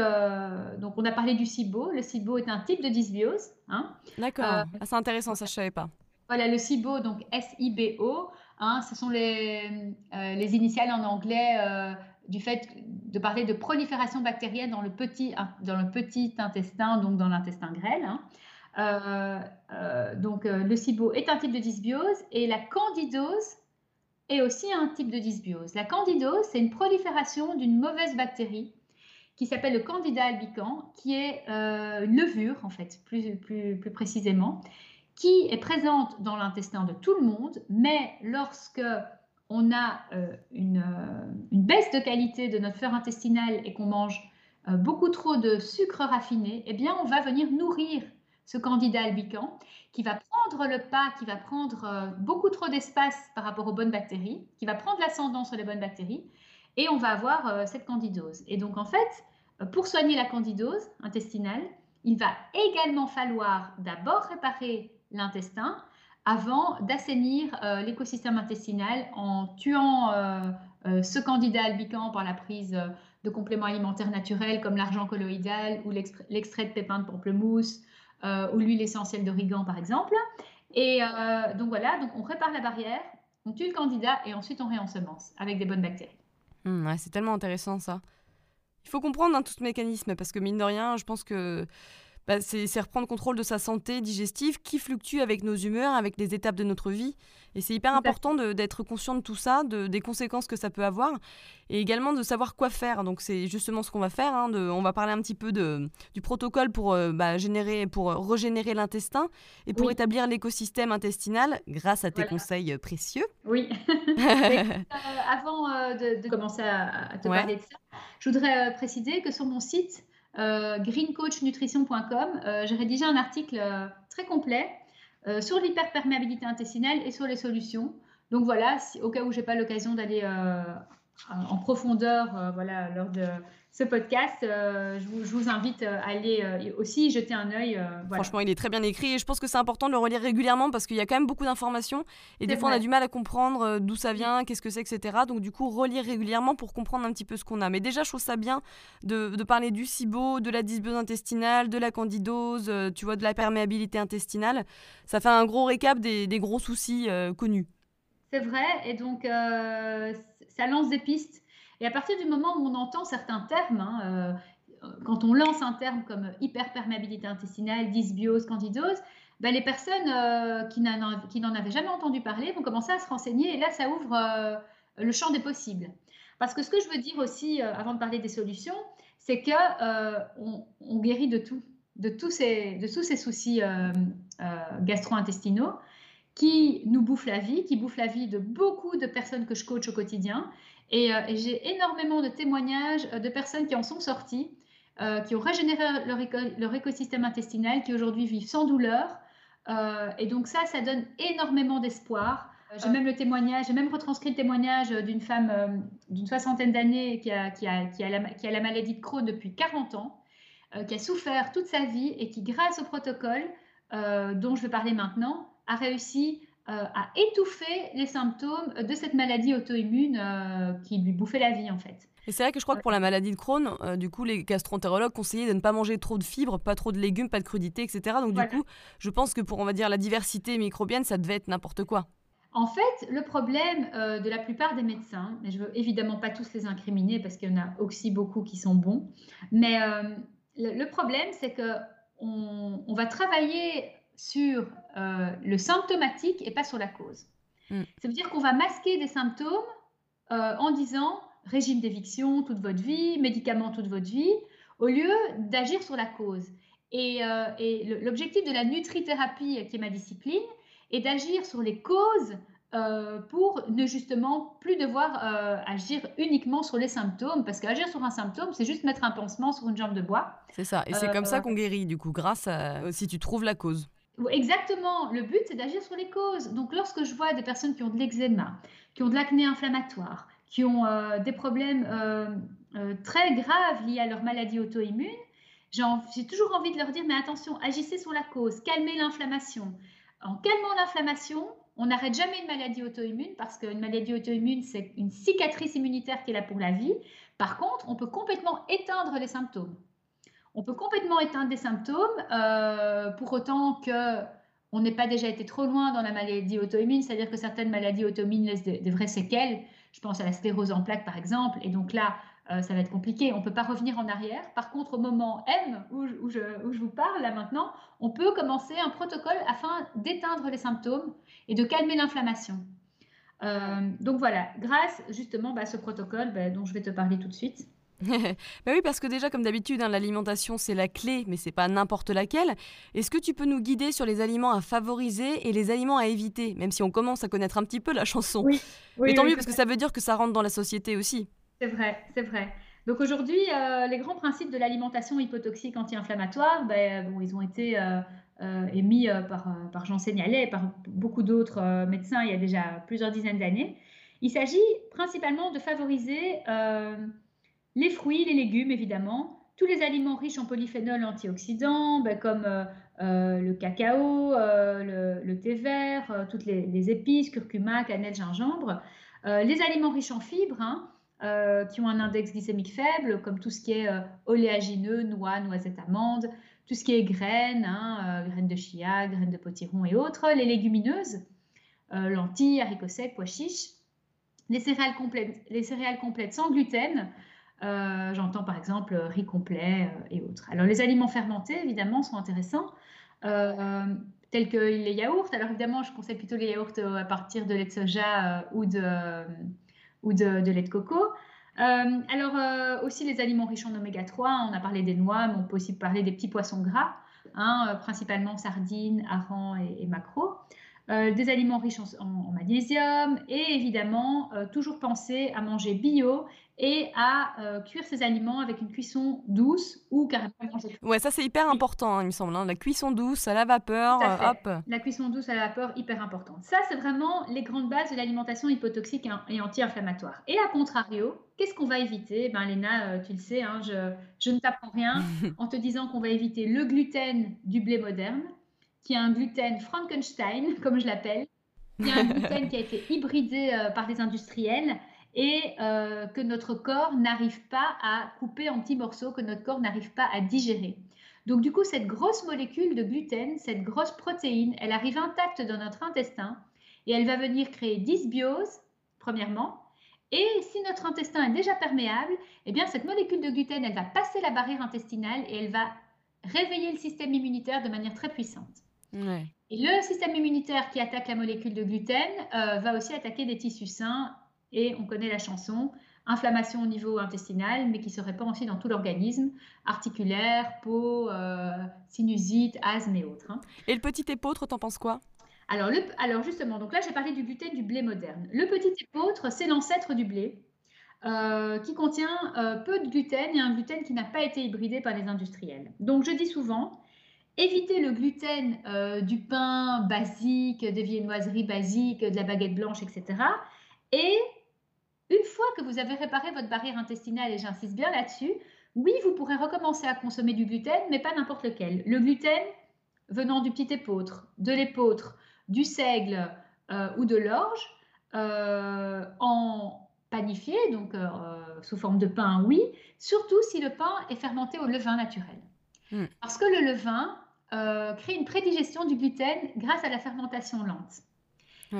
donc on a parlé du SIBO. Le SIBO est un type de dysbiose. Hein. D'accord, ah, c'est intéressant, ça je ne savais pas. Voilà, le SIBO, donc S-I-B-O, hein, ce sont les, les, initiales en anglais du fait de parler de prolifération bactérienne dans le petit, dans le petit intestin, donc dans l'intestin grêle. Hein. Euh, euh, donc euh, le SIBO est un type de dysbiose et la candidose est aussi un type de dysbiose. La candidose, c'est une prolifération d'une mauvaise bactérie qui s'appelle le Candida albicans, qui est une levure, en fait, plus, plus, plus précisément, qui est présente dans l'intestin de tout le monde, mais lorsque on a une, baisse de qualité de notre flore intestinale et qu'on mange beaucoup trop de sucre raffiné, eh bien, on va venir nourrir ce candidat albican, qui va prendre le pas, qui va prendre euh, beaucoup trop d'espace par rapport aux bonnes bactéries, qui va prendre l'ascendant sur les bonnes bactéries, et on va avoir euh, cette candidose. Et donc en fait, euh, pour soigner la candidose intestinale, il va également falloir d'abord réparer l'intestin avant d'assainir l'écosystème intestinal en tuant ce candidat albican par la prise de compléments alimentaires naturels comme l'argent colloïdal ou l'extrait de pépins de pamplemousse euh, ou l'huile essentielle d'origan par exemple. Et euh, donc voilà, donc on répare la barrière, on tue le candidat et ensuite on réensemence avec des bonnes bactéries. Mmh, c'est tellement intéressant ça. Il faut comprendre hein, tout ce mécanisme parce que mine de rien, je pense que bah, c'est reprendre contrôle de sa santé digestive qui fluctue avec nos humeurs, avec les étapes de notre vie. Et c'est hyper important d'être conscient de tout ça, de, des conséquences que ça peut avoir, et également de savoir quoi faire. Donc c'est justement ce qu'on va faire. Hein, de, on va parler un petit peu de, du protocole pour, euh, bah, générer, pour régénérer l'intestin et pour établir l'écosystème intestinal grâce à tes conseils précieux. Oui. Euh, avant euh, de, commencer à, te parler de ça, je voudrais préciser que sur mon site, euh, greencoachnutrition.com, euh, j'ai rédigé un article euh, très complet sur l'hyperperméabilité intestinale et sur les solutions. Donc voilà, au cas où j'ai pas l'occasion d'aller en profondeur, voilà, lors de ce podcast. Euh, je, vous, invite euh, à aller euh, aussi jeter un œil. Franchement, il est très bien écrit et je pense que c'est important de le relire régulièrement parce qu'il y a quand même beaucoup d'informations et des fois on a du mal à comprendre d'où ça vient, qu'est-ce que c'est, etc. Donc du coup, relire régulièrement pour comprendre un petit peu ce qu'on a. Mais déjà, je trouve ça bien de, parler du SIBO, de la dysbiose intestinale, de la candidose, tu vois, de la perméabilité intestinale. Ça fait un gros récap des, des gros soucis connus. C'est vrai et donc ça lance des pistes et à partir du moment où on entend certains termes, hein, euh, quand on lance un terme comme hyperperméabilité intestinale, dysbiose, candidose, ben les personnes euh, qui n'en avaient jamais entendu parler vont commencer à se renseigner et là, ça ouvre euh, le champ des possibles. Parce que ce que je veux dire aussi, avant de parler des solutions, c'est qu'on on guérit de tout, de tous ces, de tous ces soucis gastro-intestinaux qui nous bouffent la vie, qui bouffent la vie de beaucoup de personnes que je coach au quotidien euh, et, j'ai énormément de témoignages euh, de personnes qui en sont sorties, euh, qui ont régénéré leur, écosystème intestinal, qui aujourd'hui vivent sans douleur. et donc ça, ça donne énormément d'espoir. J'ai même le témoignage, j'ai même retranscrit le témoignage d'une femme d'une soixantaine d'années qui a, qui, a, qui, a la, qui a la maladie de Crohn depuis 40 ans, qui a souffert toute sa vie et qui, grâce au protocole dont je vais parler maintenant, a réussi à étouffer les symptômes de cette maladie auto-immune euh, qui lui bouffait la vie en fait. Et c'est vrai que je crois que pour la maladie de Crohn, euh, du coup, les gastroentérologues conseillaient de ne pas manger trop de fibres, pas trop de légumes, pas de crudités, etc. Donc du coup, je pense que pour, on va dire, la diversité microbienne, ça devait être n'importe quoi. En fait, le problème de la plupart des médecins, et je veux évidemment pas tous les incriminer parce qu'il y en a aussi beaucoup qui sont bons, mais le, problème, c'est que on va travailler sur euh, le symptomatique et pas sur la cause. Mm. Ça veut dire qu'on va masquer des symptômes en disant régime d'éviction toute votre vie, médicaments toute votre vie, au lieu d'agir sur la cause. Et, l'objectif de la nutrithérapie, qui est ma discipline, est d'agir sur les causes euh, pour ne justement plus devoir euh, agir uniquement sur les symptômes, parce qu'agir sur un symptôme, c'est juste mettre un pansement sur une jambe de bois. C'est ça, et c'est comme ça euh, qu'on guérit, du coup, grâce à si tu trouves la cause. Exactement, le but c'est d'agir sur les causes. Donc lorsque je vois des personnes qui ont de l'eczéma, qui ont de l'acné inflammatoire, qui ont des problèmes très graves liés à leur maladie auto-immune, j'ai toujours envie de leur dire, mais attention, agissez sur la cause, calmez l'inflammation. En calmant l'inflammation, on n'arrête jamais une maladie auto-immune parce qu'une maladie auto-immune, c'est une cicatrice immunitaire qui est là pour la vie. Par contre, on peut complètement éteindre les symptômes. On peut complètement éteindre des symptômes euh, pour autant que on n'ait pas déjà été trop loin dans la maladie auto-immune, c'est-à-dire que certaines maladies auto-immunes laissent des, vraies séquelles. Je pense à la sclérose en plaques, par exemple. Et donc là, euh, ça va être compliqué. On ne peut pas revenir en arrière. Par contre, au moment M où, je, vous parle, là maintenant, on peut commencer un protocole afin d'éteindre les symptômes et de calmer l'inflammation. Euh, donc voilà, grâce justement bah, à ce protocole bah, dont je vais te parler tout de suite. bah oui, parce que déjà, comme d'habitude, hein, l'alimentation, c'est la clé, mais c'est pas n'importe laquelle. Est-ce que tu peux nous guider sur les aliments à favoriser et les aliments à éviter, même si on commence à connaître un petit peu la chanson? Oui, Mais tant mieux, parce que ça veut dire que ça rentre dans la société aussi. C'est vrai, c'est vrai. Donc aujourd'hui, euh, les grands principes de l'alimentation hypotoxique anti-inflammatoire, ben, bon, ils ont été euh, euh, émis par, par Jean Seignalet et par beaucoup d'autres médecins il y a déjà plusieurs dizaines d'années. Il s'agit principalement de favoriser les fruits, les légumes évidemment, tous les aliments riches en polyphénols antioxydants, ben, comme le cacao, le, thé vert, toutes les, épices, curcuma, cannelle, gingembre, les aliments riches en fibres. Hein, euh, qui ont un index glycémique faible, comme tout ce qui est euh, oléagineux, noix, noisettes, amandes, tout ce qui est graines, hein, euh, graines de chia, graines de potiron et autres, les légumineuses, lentilles, haricots secs, pois chiches, les les céréales complètes sans gluten, j'entends par exemple riz complet et autres. Alors les aliments fermentés, évidemment, sont intéressants. tels que les yaourts. Alors évidemment, je conseille plutôt les yaourts à partir de lait de soja ou de, ou de, lait de coco. Euh, alors euh, aussi les aliments riches en oméga 3, on a parlé des noix, mais on peut aussi parler des petits poissons gras, hein, euh, principalement sardines, harengs et, et maquereaux. Des aliments riches en, magnésium et évidemment toujours penser à manger bio et à euh, cuire ces aliments avec une cuisson douce ou carrément manger. Ouais, ça c'est hyper important, hein, il me semble. Hein. La cuisson douce à la vapeur, euh, hop. La cuisson douce à la vapeur, hyper importante. Ça, c'est vraiment les grandes bases de l'alimentation hypotoxique et anti-inflammatoire. Et à contrario, qu'est-ce qu'on va éviter? Ben, Léna, euh, tu le sais, hein, je, je ne t'apprends rien en te disant qu'on va éviter le gluten du blé moderne, qui est un gluten Frankenstein, comme je l'appelle, qui est un gluten qui a été hybridé par les industriels et euh, que notre corps n'arrive pas à couper en petits morceaux, que notre corps n'arrive pas à digérer. Donc du coup, cette grosse molécule de gluten, cette grosse protéine, elle arrive intacte dans notre intestin et elle va venir créer dysbiose, premièrement. Et si notre intestin est déjà perméable, eh bien cette molécule de gluten, elle va passer la barrière intestinale et elle va réveiller le système immunitaire de manière très puissante. Et le système immunitaire qui attaque la molécule de gluten euh, va aussi attaquer des tissus sains et on connaît la chanson, inflammation au niveau intestinal, mais qui se répand aussi dans tout l'organisme, articulaire, peau, euh, sinusite, asthme et autres. Hein. Et le petit épeautre, t'en penses quoi? Alors, le, alors justement, donc là j'ai parlé du gluten du blé moderne. Le petit épeautre, c'est l'ancêtre du blé, euh, qui contient euh, peu de gluten et un gluten qui n'a pas été hybridé par les industriels. Donc je dis souvent, évitez le gluten du pain basique, des viennoiseries basiques, de la baguette blanche, etc. Et une fois que vous avez réparé votre barrière intestinale, et j'insiste bien là-dessus, oui, vous pourrez recommencer à consommer du gluten, mais pas n'importe lequel. Le gluten venant du petit épeautre, de l'épeautre, du seigle euh, ou de l'orge, euh, en panifié, donc euh, sous forme de pain, oui, surtout si le pain est fermenté au levain naturel. Hmm. Parce que le levain crée une prédigestion du gluten grâce à la fermentation lente.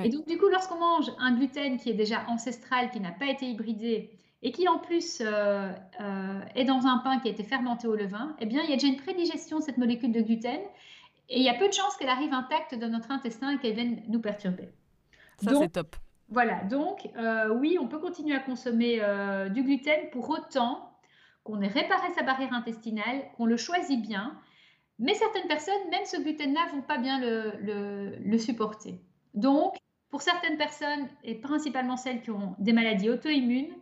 Et donc, du coup, lorsqu'on mange un gluten qui est déjà ancestral, qui n'a pas été hybridé, et qui en plus euh, euh, est dans un pain qui a été fermenté au levain, eh bien, il y a déjà une prédigestion de cette molécule de gluten, et il y a peu de chances qu'elle arrive intacte dans notre intestin et qu'elle vienne nous perturber. Ça, c'est top. Voilà, donc oui, on peut continuer à consommer du gluten pour autant qu'on ait réparé sa barrière intestinale, qu'on le choisit bien. Mais certaines personnes, même ce gluten-là, vont pas bien le, le supporter. Donc, pour certaines personnes, et principalement celles qui ont des maladies auto-immunes,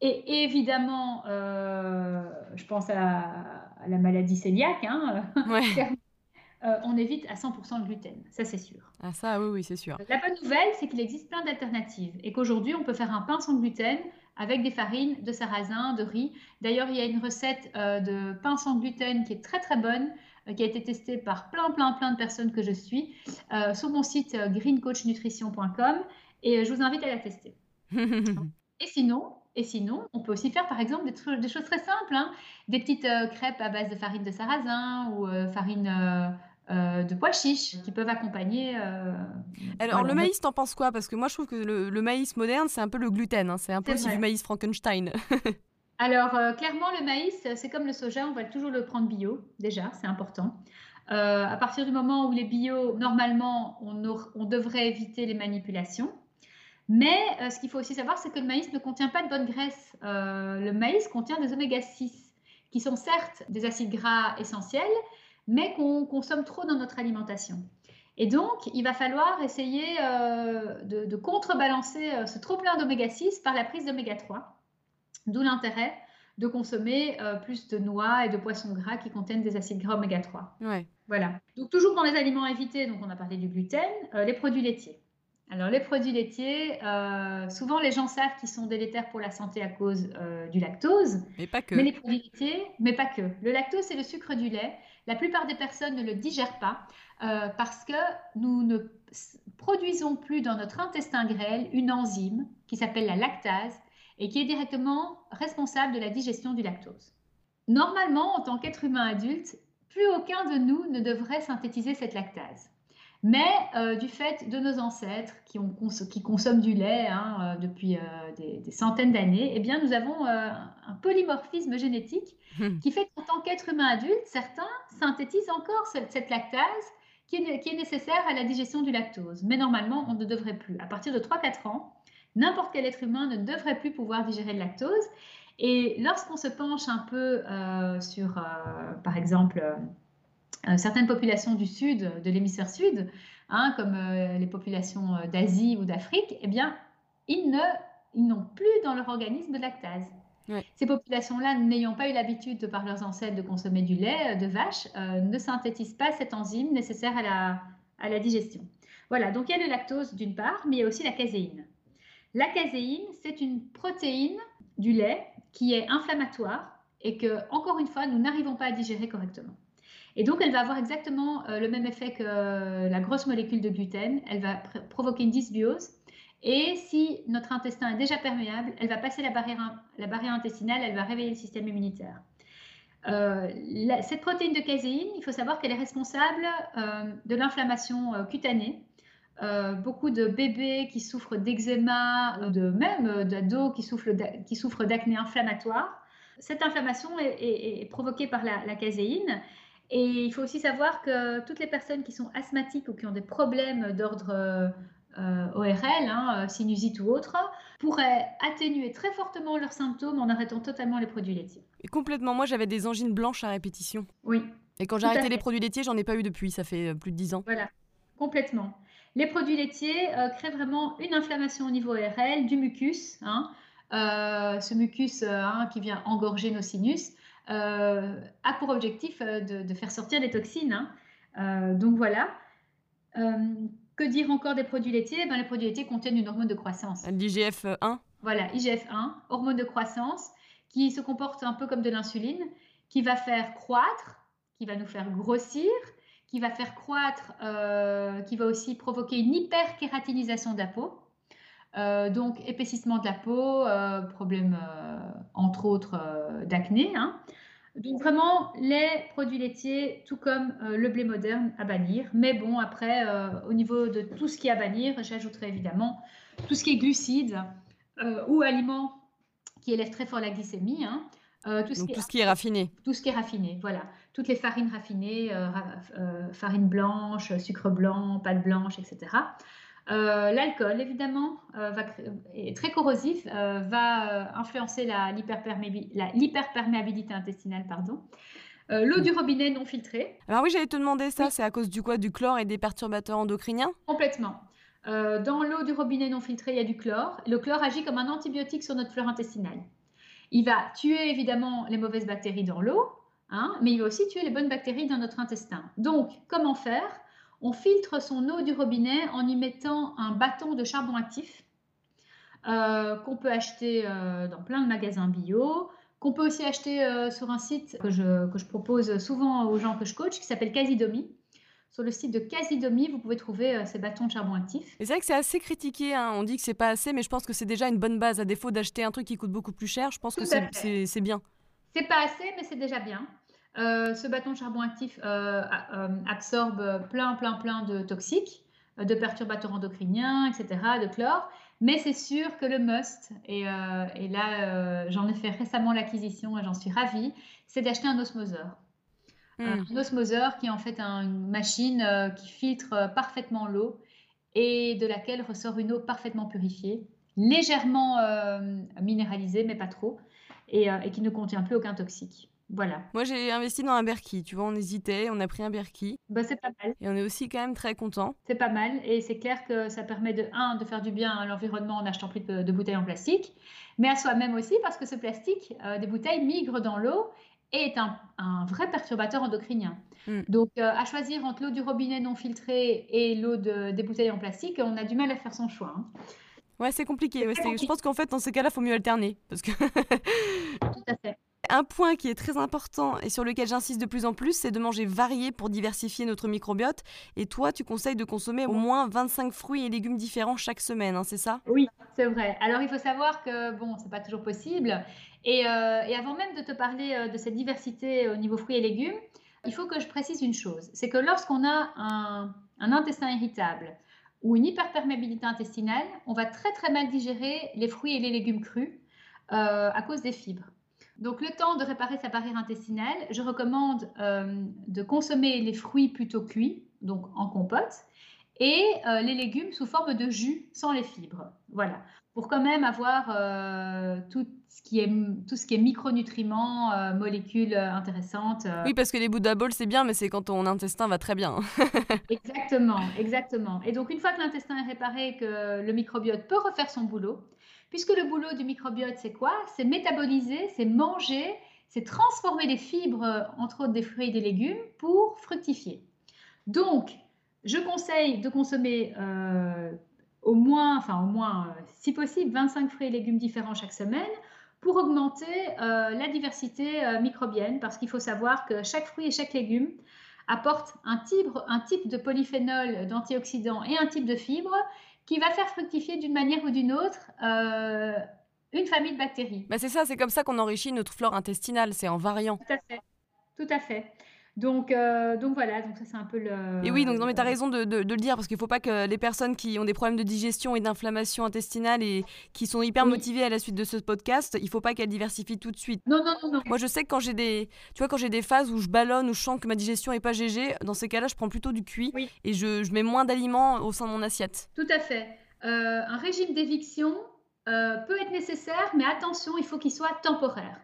et évidemment, euh, je pense à, la maladie cœliaque, hein, euh, on évite à 100% le gluten, ça c'est sûr. Ah ça, oui, oui, c'est sûr. La bonne nouvelle, c'est qu'il existe plein d'alternatives et qu'aujourd'hui, on peut faire un pain sans gluten avec des farines de sarrasin, de riz. D'ailleurs, il y a une recette euh, de pain sans gluten qui est très très bonne, qui a été testée par plein plein plein de personnes que je suis sur mon site greencoachnutrition.com et je vous invite à la tester. et sinon, et sinon, on peut aussi faire par exemple des, choses très simples, hein. des petites euh, crêpes à base de farine de sarrasin ou euh, farine euh, de pois chiches qui peuvent accompagner. Alors le maïs, t'en penses quoi? Parce que moi je trouve que le, maïs moderne, c'est un peu le gluten, hein. c'est un peu aussi du maïs Frankenstein. Alors clairement, le maïs, c'est comme le soja, on va toujours le prendre bio, déjà, c'est important. à partir du moment où les bio, normalement, on, devrait éviter les manipulations. Mais euh, ce qu'il faut aussi savoir, c'est que le maïs ne contient pas de bonne graisse. Euh, le maïs contient des oméga 6, qui sont certes des acides gras essentiels, mais qu'on consomme trop dans notre alimentation. Et donc, il va falloir essayer euh, de, contrebalancer ce trop plein d'oméga 6 par la prise d'oméga 3. D'où l'intérêt de consommer plus de noix et de poissons gras qui contiennent des acides gras oméga 3. Ouais. Voilà. Donc, toujours dans les aliments évités, donc on a parlé du gluten, les produits laitiers. Alors, les produits laitiers, euh, souvent les gens savent qu'ils sont délétères pour la santé à cause euh, du lactose. Mais pas que. Mais les produits laitiers, mais pas que. Le lactose, c'est le sucre du lait. La plupart des personnes ne le digèrent pas euh, parce que nous ne produisons plus dans notre intestin grêle une enzyme qui s'appelle la lactase et qui est directement responsable de la digestion du lactose. Normalement, en tant qu'être humain adulte, plus aucun de nous ne devrait synthétiser cette lactase. Mais euh, du fait de nos ancêtres qui, ont qui consomment du lait hein, euh, depuis euh, des, centaines d'années, eh bien, nous avons un polymorphisme génétique hmm. qui fait qu'en tant qu'être humain adulte, certains synthétisent encore cette, lactase qui est, qui est, nécessaire à la digestion du lactose. Mais normalement, on ne devrait plus. À partir de 3-4 ans, n'importe quel être humain ne devrait plus pouvoir digérer le lactose. Et lorsqu'on se penche un peu sur, par exemple, euh, certaines populations du sud, de l'hémisphère sud, hein, comme euh, les populations euh, d'Asie ou d'Afrique, eh bien, ils n'ont plus dans leur organisme de lactase. Ces populations-là, n'ayant pas eu l'habitude par leurs ancêtres de consommer du lait de vache, ne synthétisent pas cette enzyme nécessaire à la, à la digestion. Voilà, donc il y a le lactose d'une part, mais il y a aussi la caséine. La caséine, c'est une protéine du lait qui est inflammatoire et que, encore une fois, nous n'arrivons pas à digérer correctement. Et donc, elle va avoir exactement euh, le même effet que euh, la grosse molécule de gluten. Elle va provoquer une dysbiose. Et si notre intestin est déjà perméable, elle va passer la barrière, intestinale, elle va réveiller le système immunitaire. Euh, cette protéine de caséine, il faut savoir qu'elle est responsable de l'inflammation cutanée. Beaucoup de bébés qui souffrent d'eczéma, de même d'ados qui souffrent d'acné inflammatoire. Cette inflammation est, provoquée par la, la caséine et il faut aussi savoir que toutes les personnes qui sont asthmatiques ou qui ont des problèmes d'ordre euh, ORL, hein, sinusite ou autre, pourraient atténuer très fortement leurs symptômes en arrêtant totalement les produits laitiers. Et complètement. Moi, j'avais des angines blanches à répétition. Oui. Et quand j'ai arrêté les produits laitiers, j'en ai pas eu depuis. Ça fait euh, plus de 10 ans. Voilà, complètement. Les produits laitiers euh, créent vraiment une inflammation au niveau ORL, du mucus. Hein, ce mucus hein, qui vient engorger nos sinus. Euh, a pour objectif euh, de, faire sortir des toxines. Hein. Euh, donc voilà. que dire encore des produits laitiers? Ben, Les produits laitiers contiennent une hormone de croissance. L'IGF-1 Voilà, IGF-1, hormone de croissance, qui se comporte un peu comme de l'insuline, qui va faire croître, qui va nous faire grossir, qui va faire croître, qui va aussi provoquer une hyperkératinisation de la peau. donc épaississement de la peau, problème entre autres d'acné. Hein. Donc vraiment, les produits laitiers, tout comme euh, le blé moderne, à bannir. Mais bon, après, euh, au niveau de tout ce qui est à bannir, j'ajouterai évidemment tout ce qui est glucides euh, ou aliments qui élèvent très fort la glycémie. Hein. tout, ce Donc, qui tout ce qui est raffiné. Tout ce qui est raffiné, voilà. Toutes les farines raffinées, farine blanche, sucre blanc, pâte blanche, etc. L'alcool, évidemment, va, est très corrosif, va influencer l'hyperperméabilité intestinale. Pardon. L'eau du robinet non filtrée. Alors oui, j'allais te demander ça, c'est à cause du quoi? Du chlore et des perturbateurs endocriniens? Complètement. dans l'eau du robinet non filtrée, il y a du chlore. Le chlore agit comme un antibiotique sur notre flore intestinale. Il va tuer évidemment les mauvaises bactéries dans l'eau, hein, mais il va aussi tuer les bonnes bactéries dans notre intestin. Donc, comment faire? On filtre son eau du robinet en y mettant un bâton de charbon actif euh, qu'on peut acheter euh, dans plein de magasins bio, qu'on peut aussi acheter euh, sur un site que je, que je, propose souvent aux gens que je coach, qui s'appelle Casidomi. Sur le site de Casidomi, vous pouvez trouver euh, ces bâtons de charbon actif. C'est vrai que c'est assez critiqué. Hein. On dit que c'est pas assez, mais je pense que c'est déjà une bonne base. À défaut d'acheter un truc qui coûte beaucoup plus cher, je pense que c'est bien. C'est pas assez, mais c'est déjà bien. Euh, ce bâton de charbon actif euh, absorbe plein, plein, plein de toxiques, de perturbateurs endocriniens, etc., de chlore. Mais c'est sûr que le must, et, et là j'en ai fait récemment l'acquisition et j'en suis ravie, c'est d'acheter un osmoseur. Un mmh. osmoseur qui est en fait une machine euh, qui filtre euh, parfaitement l'eau et de laquelle ressort une eau parfaitement purifiée, légèrement euh, minéralisée, mais pas trop, et, qui ne contient plus aucun toxique. Voilà. Moi, j'ai investi dans un Berkey. Tu vois, on hésitait, on a pris un Berkey. Bah, c'est pas mal. Et on est aussi quand même très content. C'est pas mal. Et c'est clair que ça permet de, un, de faire du bien à l'environnement en n'achetant plus de, bouteilles en plastique, mais à soi-même aussi parce que ce plastique, des bouteilles, migre dans l'eau est un, vrai perturbateur endocrinien. Mm. Donc, euh, à choisir entre l'eau du robinet non filtrée et l'eau de, des bouteilles en plastique, on a du mal à faire son choix. Hein. Ouais, c'est compliqué. Je pense qu'en fait, dans ces cas-là, il faut mieux alterner. Parce que... Tout à fait. Un point qui est très important et sur lequel j'insiste de plus en plus, c'est de manger varié pour diversifier notre microbiote. Et toi, tu conseilles de consommer au moins 25 fruits et légumes différents chaque semaine, hein, c'est ça? Oui, c'est vrai. Alors, il faut savoir que, bon, c'est pas toujours possible. Et, euh, avant même de te parler euh, de cette diversité au niveau fruits et légumes, il faut que je précise une chose. C'est que lorsqu'on a un, intestin irritable ou une hyperperméabilité intestinale, on va très très mal digérer les fruits et les légumes crus euh, à cause des fibres. Donc, le temps de réparer sa barrière intestinale, je recommande euh, de consommer les fruits plutôt cuits, donc en compote, et euh, les légumes sous forme de jus sans les fibres. Voilà, pour quand même avoir euh, tout, ce qui est, tout ce qui est micronutriments, molécules intéressantes. Oui, parce que les Buddha Balls, c'est bien, mais c'est quand ton intestin va très bien. exactement, exactement. Et donc, une fois que l'intestin est réparé, que le microbiote peut refaire son boulot, Puisque le boulot du microbiote, c'est quoi? C'est métaboliser, c'est manger, c'est transformer les fibres, euh, entre autres des fruits et des légumes, pour fructifier. Donc, je conseille de consommer euh, au moins, enfin au moins, euh, si possible, 25 fruits et légumes différents chaque semaine pour augmenter la diversité microbienne, parce qu'il faut savoir que chaque fruit et chaque légume apporte un type, un type de polyphénol, d'antioxydants et un type de fibre qui va faire fructifier d'une manière ou d'une autre euh, une famille de bactéries. Bah c'est ça, c'est comme ça qu'on enrichit notre flore intestinale, c'est en variant. Tout à fait, tout à fait. Donc, euh, donc voilà, donc ça c'est un peu le. Et oui, donc non, mais tu as raison de, de, le dire parce qu'il ne faut pas que les personnes qui ont des problèmes de digestion et d'inflammation intestinale et qui sont hyper motivées à la suite de ce podcast, il ne faut pas qu'elles diversifient tout de suite. Non, non, non, non. Moi, je sais que quand j'ai des, tu vois, quand j'ai des phases où je ballonne, où je sens que ma digestion est pas GG, dans ces cas-là, je prends plutôt du cuit et je, je, mets moins d'aliments au sein de mon assiette. Tout à fait. Euh, un régime d'éviction euh, peut être nécessaire, mais attention, il faut qu'il soit temporaire.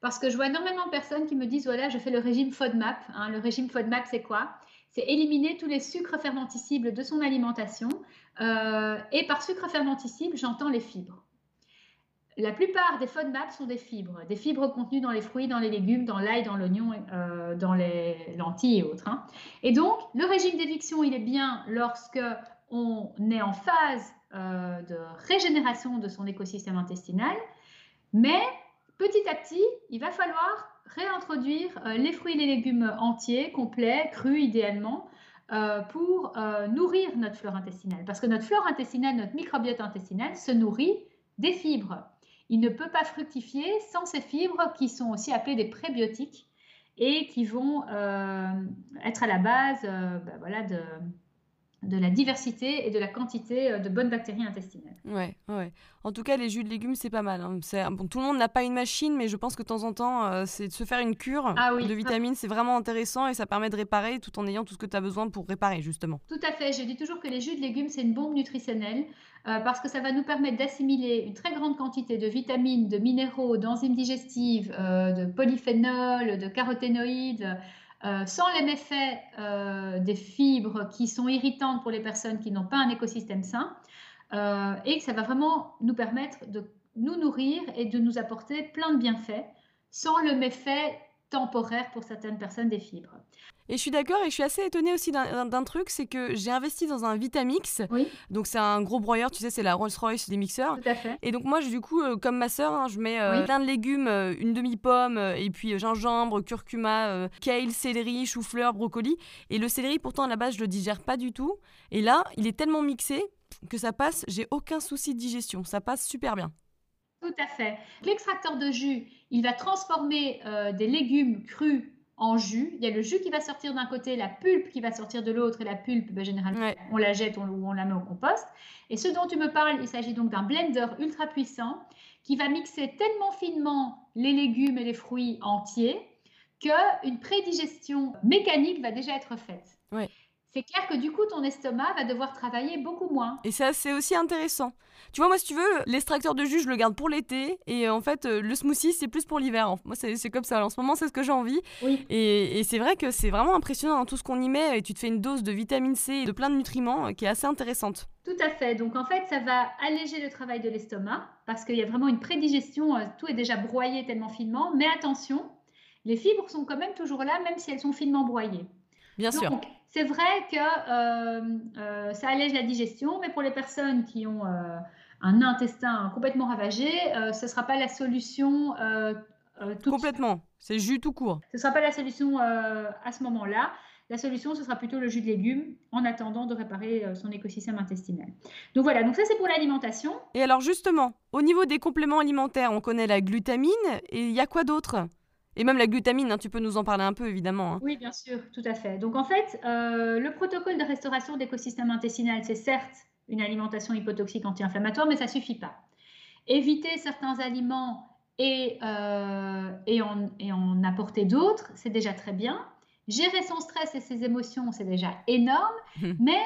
Parce que je vois énormément de personnes qui me disent voilà, je fais le régime FODMAP. Hein. Le régime FODMAP, c'est quoi? C'est éliminer tous les sucres fermenticibles de son alimentation. Euh, et par sucre fermenticible, j'entends les fibres. La plupart des FODMAP sont des fibres, des fibres contenues dans les fruits, dans les légumes, dans l'ail, dans l'oignon, euh, dans les lentilles et autres. Hein. Et donc, le régime d'éviction, il est bien lorsque on est en phase euh, de régénération de son écosystème intestinal, mais petit à petit, il va falloir réintroduire euh, les fruits et les légumes entiers, complets, crus idéalement, euh, pour euh, nourrir notre flore intestinale. Parce que notre flore intestinale, notre microbiote intestinal se nourrit des fibres. Il ne peut pas fructifier sans ces fibres qui sont aussi appelées des prébiotiques et qui vont être à la base ben voilà, de, de la diversité et de la quantité euh, de bonnes bactéries intestinales. Ouais, ouais. En tout cas, les jus de légumes, c'est pas mal. Hein. Bon, tout le monde n'a pas une machine, mais je pense que de temps en temps, euh, c'est de se faire une cure ah de vitamines, c'est vraiment intéressant et ça permet de réparer tout en ayant tout ce que tu as besoin pour réparer, justement. Tout à fait. Je dis toujours que les jus de légumes, c'est une bombe nutritionnelle euh, parce que ça va nous permettre d'assimiler une très grande quantité de vitamines, de minéraux, d'enzymes digestives, de polyphénols, de caroténoïdes. Euh, sans les méfaits euh, des fibres qui sont irritantes pour les personnes qui n'ont pas un écosystème sain, euh, et que ça va vraiment nous permettre de nous nourrir et de nous apporter plein de bienfaits sans le méfait temporaire pour certaines personnes des fibres. Et je suis d'accord et je suis assez étonnée aussi d'un truc, c'est que j'ai investi dans un Vitamix. Oui. Donc c'est un gros broyeur, tu sais, c'est la Rolls-Royce des mixeurs. Tout à fait. Et donc moi, du coup, euh, comme ma sœur, hein, je mets euh, plein de légumes, euh, une demi-pomme, et puis gingembre, curcuma, kale, céleri, chou-fleur, brocoli. Et le céleri, pourtant, à la base, je le digère pas du tout. Et là, il est tellement mixé que ça passe, j'ai aucun souci de digestion. Ça passe super bien. Tout à fait. L'extracteur de jus, il va transformer des légumes crus en jus. Il y a le jus qui va sortir d'un côté, la pulpe qui va sortir de l'autre, et la pulpe, ben, généralement, on la jette ou on, la met au compost. Et ce dont tu me parles, il s'agit donc d'un blender ultra puissant qui va mixer tellement finement les légumes et les fruits entiers qu'une prédigestion mécanique va déjà être faite. Ouais c'est clair que du coup, ton estomac va devoir travailler beaucoup moins. Et ça, c'est aussi intéressant. Tu vois, moi, si tu veux, l'extracteur de jus, je le garde pour l'été. Et euh, en fait, euh, le smoothie, c'est plus pour l'hiver. Moi, c'est comme ça. En ce moment, c'est ce que j'ai envie. Oui. Et, c'est vrai que c'est vraiment impressionnant dans tout ce qu'on y met. Et tu te fais une dose de vitamine C et de plein de nutriments euh, qui est assez intéressante. Tout à fait. Donc, en fait, ça va alléger le travail de l'estomac parce qu'il y a vraiment une prédigestion. tout est déjà broyé tellement finement. Mais attention, les fibres sont quand même toujours là, même si elles sont finement broyées. Bien sûr. C'est vrai que euh, euh, ça allège la digestion, mais pour les personnes qui ont euh, un intestin complètement ravagé, ce ne sera pas la solution. complètement, c'est jus tout court. Ce ne sera pas la solution à ce moment-là. La solution, ce sera plutôt le jus de légumes en attendant de réparer son écosystème intestinal. Donc voilà, donc ça c'est pour l'alimentation. Et alors justement, au niveau des compléments alimentaires, on connaît la glutamine et il y a quoi d'autre? Et même la glutamine, hein, tu peux nous en parler un peu, évidemment. Hein. Oui, bien sûr, tout à fait. Donc en fait, euh, le protocole de restauration d'écosystème intestinal, c'est certes une alimentation hypotoxique anti-inflammatoire, mais ça ne suffit pas. Éviter certains aliments et, euh, et, en, et en apporter d'autres, c'est déjà très bien. Gérer son stress et ses émotions, c'est déjà énorme, mais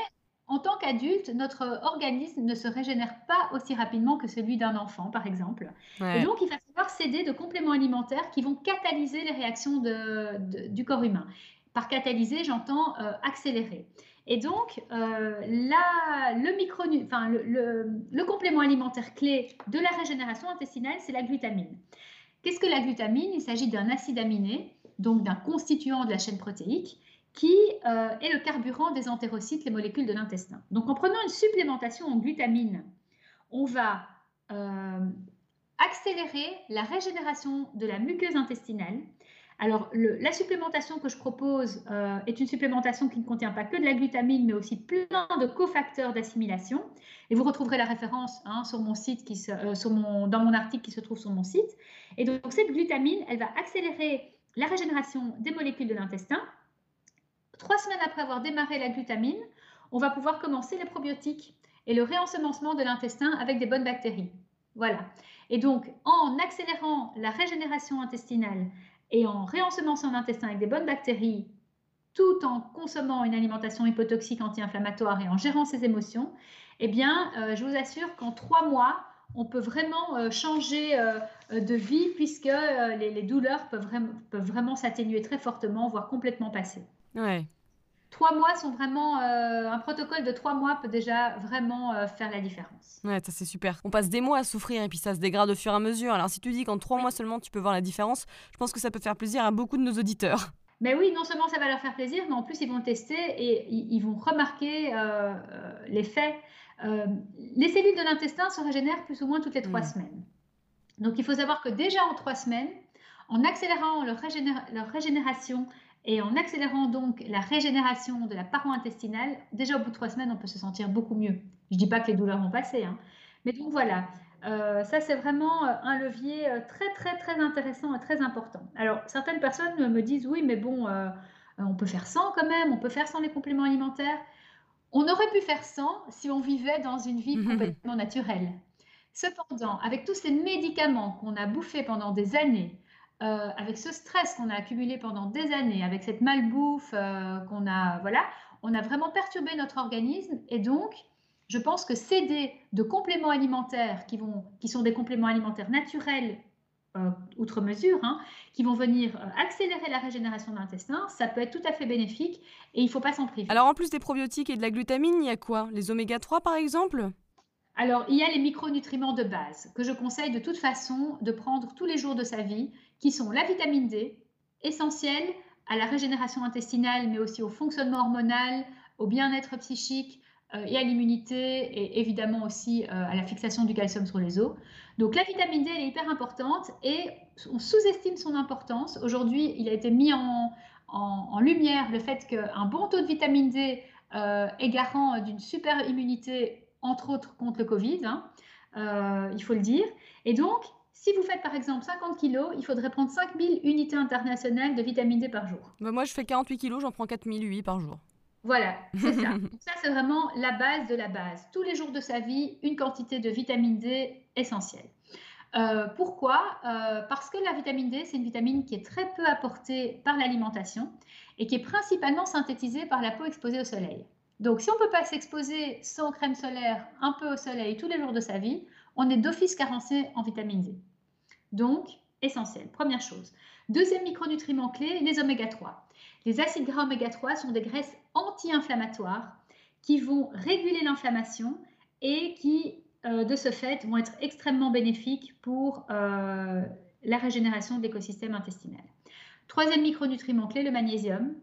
en tant qu'adulte, notre organisme ne se régénère pas aussi rapidement que celui d'un enfant, par exemple. Et donc, il va falloir s'aider de compléments alimentaires qui vont catalyser les réactions du corps humain. Par catalyser, j'entends euh, accélérer. Et donc, euh, le, micro, enfin, le, complément alimentaire clé de la régénération intestinale, c'est la glutamine. Qu'est-ce que la glutamine? Il s'agit d'un acide aminé, donc d'un constituant de la chaîne protéique, qui euh, est le carburant des entérocytes, les molécules de l'intestin. Donc en prenant une supplémentation en glutamine, on va euh, accélérer la régénération de la muqueuse intestinale. Alors la supplémentation que je propose euh, est une supplémentation qui ne contient pas que de la glutamine, mais aussi plein de cofacteurs d'assimilation. Et vous retrouverez la référence hein, sur mon site, dans mon article qui se trouve sur mon site. Et donc cette glutamine, elle va accélérer la régénération des molécules de l'intestin Trois semaines après avoir démarré la glutamine, on va pouvoir commencer les probiotiques et le réensemencement de l'intestin avec des bonnes bactéries. Voilà. Et donc, en accélérant la régénération intestinale et en réensemençant l'intestin avec des bonnes bactéries, tout en consommant une alimentation hypotoxique anti-inflammatoire et en gérant ses émotions, eh bien, euh, je vous assure qu'en trois mois, on peut vraiment euh, changer euh, de vie puisque les, douleurs peuvent, peuvent vraiment s'atténuer très fortement, voire complètement passer. Ouais. Trois mois sont vraiment. Euh, un protocole de trois mois peut déjà vraiment euh, faire la différence. Ouais, ça c'est super. On passe des mois à souffrir et puis ça se dégrade au fur et à mesure. Alors si tu dis qu'en trois mois seulement tu peux voir la différence, je pense que ça peut faire plaisir à beaucoup de nos auditeurs. Mais oui, non seulement ça va leur faire plaisir, mais en plus ils vont tester et ils, vont remarquer euh, l'effet. les cellules de l'intestin se régénèrent plus ou moins toutes les trois mm. semaines. Donc il faut savoir que déjà en trois semaines, en accélérant leur, leur régénération et en accélérant donc la régénération de la paroi intestinale, déjà au bout de trois semaines, on peut se sentir beaucoup mieux. Je ne dis pas que les douleurs vont passer, hein. mais donc voilà, euh, ça c'est vraiment euh, un levier euh, très très très intéressant et très important. Alors certaines personnes me disent oui, mais bon, on peut faire sans quand même, on peut faire sans les compléments alimentaires. On aurait pu faire sans si on vivait dans une vie complètement naturelle. Cependant, avec tous ces médicaments qu'on a bouffés pendant des années, euh, avec ce stress qu'on a accumulé pendant des années, avec cette malbouffe euh, qu'on a, voilà, on a vraiment perturbé notre organisme. Et donc je pense que céder de compléments alimentaires qui, vont, qui sont des compléments alimentaires naturels euh, outre mesure, hein, qui vont venir accélérer la régénération de l'intestin, ça peut être tout à fait bénéfique et il ne faut pas s'en priver. Alors en plus des probiotiques et de la glutamine, il y a quoi? Les oméga 3 par exemple? Alors, il y a les micronutriments de base que je conseille de toute façon de prendre tous les jours de sa vie, qui sont la vitamine D, essentielle à la régénération intestinale, mais aussi au fonctionnement hormonal, au bien-être psychique euh, et à l'immunité, et évidemment aussi euh, à la fixation du calcium sur les os. Donc, la vitamine D, elle est hyper importante et on sous-estime son importance. Aujourd'hui, il a été mis en, lumière le fait qu'un bon taux de vitamine D euh, est garant d'une super immunité entre autres contre le Covid, hein, euh, il faut le dire. Et donc, si vous faites par exemple 50 kg, il faudrait prendre 5000 unités internationales de vitamine D par jour. Bah, moi, je fais 48 kg, j'en prends 4008 par jour. Voilà, c'est ça. ça, c'est vraiment la base de la base. Tous les jours de sa vie, une quantité de vitamine D essentielle. Euh, pourquoi? Euh, Parce que la vitamine D, c'est une vitamine qui est très peu apportée par l'alimentation et qui est principalement synthétisée par la peau exposée au soleil. Donc, si on ne peut pas s'exposer sans crème solaire un peu au soleil tous les jours de sa vie, on est d'office carencé en vitamine D. Donc, essentiel, première chose. Deuxième micronutriment clé, les oméga 3. Les acides gras oméga 3 sont des graisses anti-inflammatoires qui vont réguler l'inflammation et qui, euh, de ce fait, vont être extrêmement bénéfiques pour euh, la régénération de l'écosystème intestinal. Troisième micronutriment clé, le magnésium.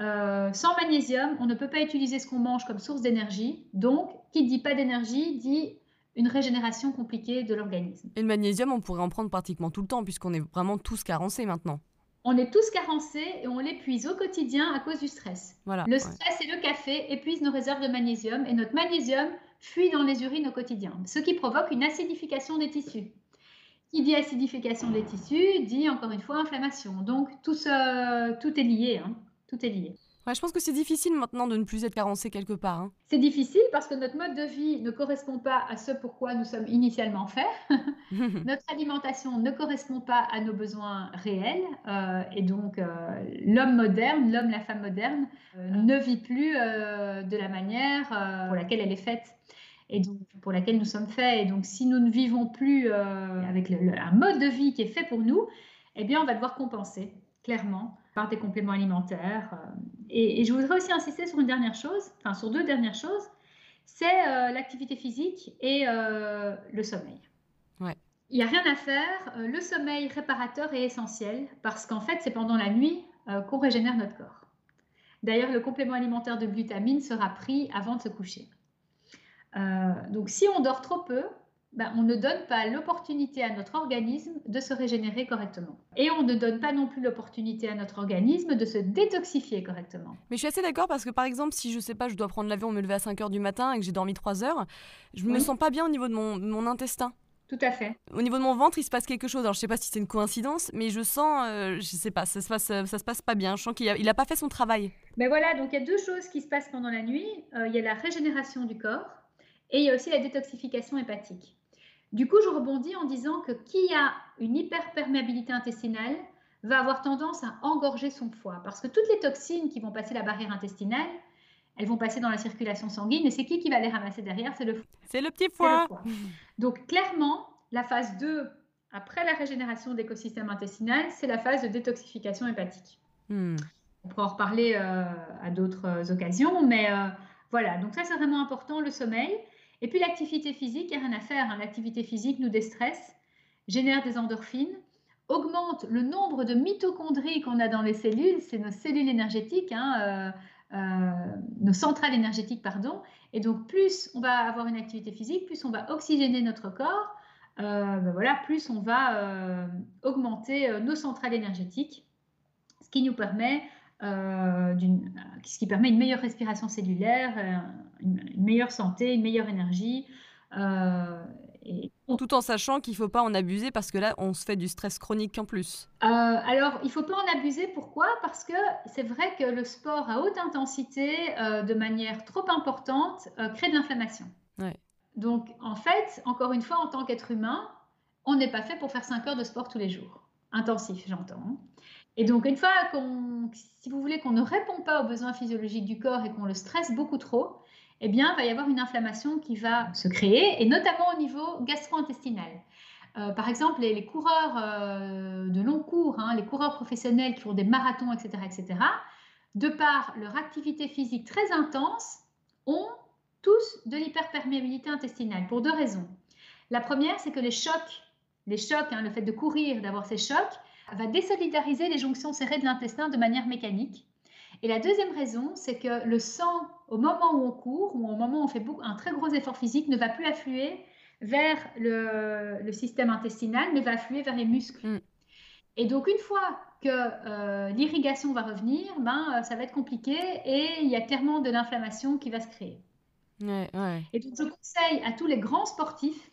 Euh, sans magnésium, on ne peut pas utiliser ce qu'on mange comme source d'énergie. Donc, qui dit pas d'énergie dit une régénération compliquée de l'organisme. Et le magnésium, on pourrait en prendre pratiquement tout le temps puisqu'on est vraiment tous carencés maintenant. On est tous carencés et on l'épuise au quotidien à cause du stress. Voilà, le stress et le café épuisent nos réserves de magnésium et notre magnésium fuit dans les urines au quotidien, ce qui provoque une acidification des tissus. Qui dit acidification des tissus dit encore une fois inflammation. Donc tout, tout est lié. Hein. Tout est lié. Ouais, je pense que c'est difficile maintenant de ne plus être carencé quelque part. Hein. C'est difficile parce que notre mode de vie ne correspond pas à ce pourquoi nous sommes initialement faits. notre alimentation ne correspond pas à nos besoins réels. Euh, et donc, euh, l'homme moderne, l'homme, la femme moderne, euh, ne vit plus de la manière pour laquelle elle est faite et donc pour laquelle nous sommes faits. Et donc, si nous ne vivons plus avec un mode de vie qui est fait pour nous, eh bien, on va devoir compenser, clairement par des compléments alimentaires. Euh, et, je voudrais aussi insister sur une dernière chose, enfin sur deux dernières choses, c'est euh, l'activité physique et euh, le sommeil. Ouais. Il n'y a rien à faire, le sommeil réparateur est essentiel parce qu'en fait c'est pendant la nuit qu'on régénère notre corps. D'ailleurs, le complément alimentaire de glutamine sera pris avant de se coucher. donc si on dort trop peu, ben, on ne donne pas l'opportunité à notre organisme de se régénérer correctement. Et on ne donne pas non plus l'opportunité à notre organisme de se détoxifier correctement. Mais je suis assez d'accord parce que par exemple, si je sais pas, je dois prendre l'avion, me lever à 5 heures du matin et que j'ai dormi 3 heures, je me sens pas bien au niveau de mon, intestin. Tout à fait. Au niveau de mon ventre, il se passe quelque chose. Alors, je sais pas si c'est une coïncidence, mais je sens, euh, je sais pas, ça se passe, ça se passe pas bien. Je sens qu'il a, il a pas fait son travail. Mais voilà, donc il y a deux choses qui se passent pendant la nuit. Euh, il y a la régénération du corps et il y a aussi la détoxification hépatique. Du coup, je rebondis en disant que qui a une hyperperméabilité intestinale va avoir tendance à engorger son foie parce que toutes les toxines qui vont passer la barrière intestinale, elles vont passer dans la circulation sanguine et c'est qui qui va les ramasser derrière? C'est le foie. C'est le petit foie. Donc clairement, la phase 2 après la régénération de l'écosystème intestinal, c'est la phase de détoxification hépatique. Hmm. On pourra en reparler euh, à d'autres occasions, mais euh, voilà, donc ça c'est vraiment important, le sommeil. Et puis l'activité physique, il n'y a rien à faire. Hein. L'activité physique nous déstresse, génère des endorphines, augmente le nombre de mitochondries qu'on a dans les cellules, c'est nos cellules énergétiques, hein, euh, euh, nos centrales énergétiques, pardon. Et donc plus on va avoir une activité physique, plus on va oxygéner notre corps, euh, ben voilà, plus on va augmenter nos centrales énergétiques, ce qui nous permet euh, ce qui permet une meilleure respiration cellulaire, euh, une, meilleure santé, une meilleure énergie. Euh, Tout en sachant qu'il ne faut pas en abuser parce que là, on se fait du stress chronique en plus. Euh, alors, il ne faut pas en abuser. Pourquoi? Parce que c'est vrai que le sport à haute intensité, de manière trop importante, crée de l'inflammation. Donc, en fait, encore une fois, en tant qu'être humain, on n'est pas fait pour faire 5 heures de sport tous les jours. Intensif, j'entends. Et donc, une fois qu'on, si vous voulez qu'on ne répond pas aux besoins physiologiques du corps et qu'on le stresse beaucoup trop, eh bien, il va y avoir une inflammation qui va se créer, et notamment au niveau gastro-intestinal. Euh, par exemple, les, coureurs euh, de long cours, hein, les coureurs professionnels qui font des marathons, etc., etc., de par leur activité physique très intense, ont tous de l'hyperperméabilité intestinale pour deux raisons. La première, c'est que les chocs, les chocs, hein, le fait de courir, d'avoir ces chocs, va désolidariser les jonctions serrées de l'intestin de manière mécanique. Et la deuxième raison, c'est que le sang, au moment où on court ou au moment où on fait un très gros effort physique, ne va plus affluer vers le, système intestinal, mais va affluer vers les muscles. Mm. Et donc, une fois que euh, l'irrigation va revenir, ben, euh, ça va être compliqué et il y a clairement de l'inflammation qui va se créer. Et donc, je conseille à tous les grands sportifs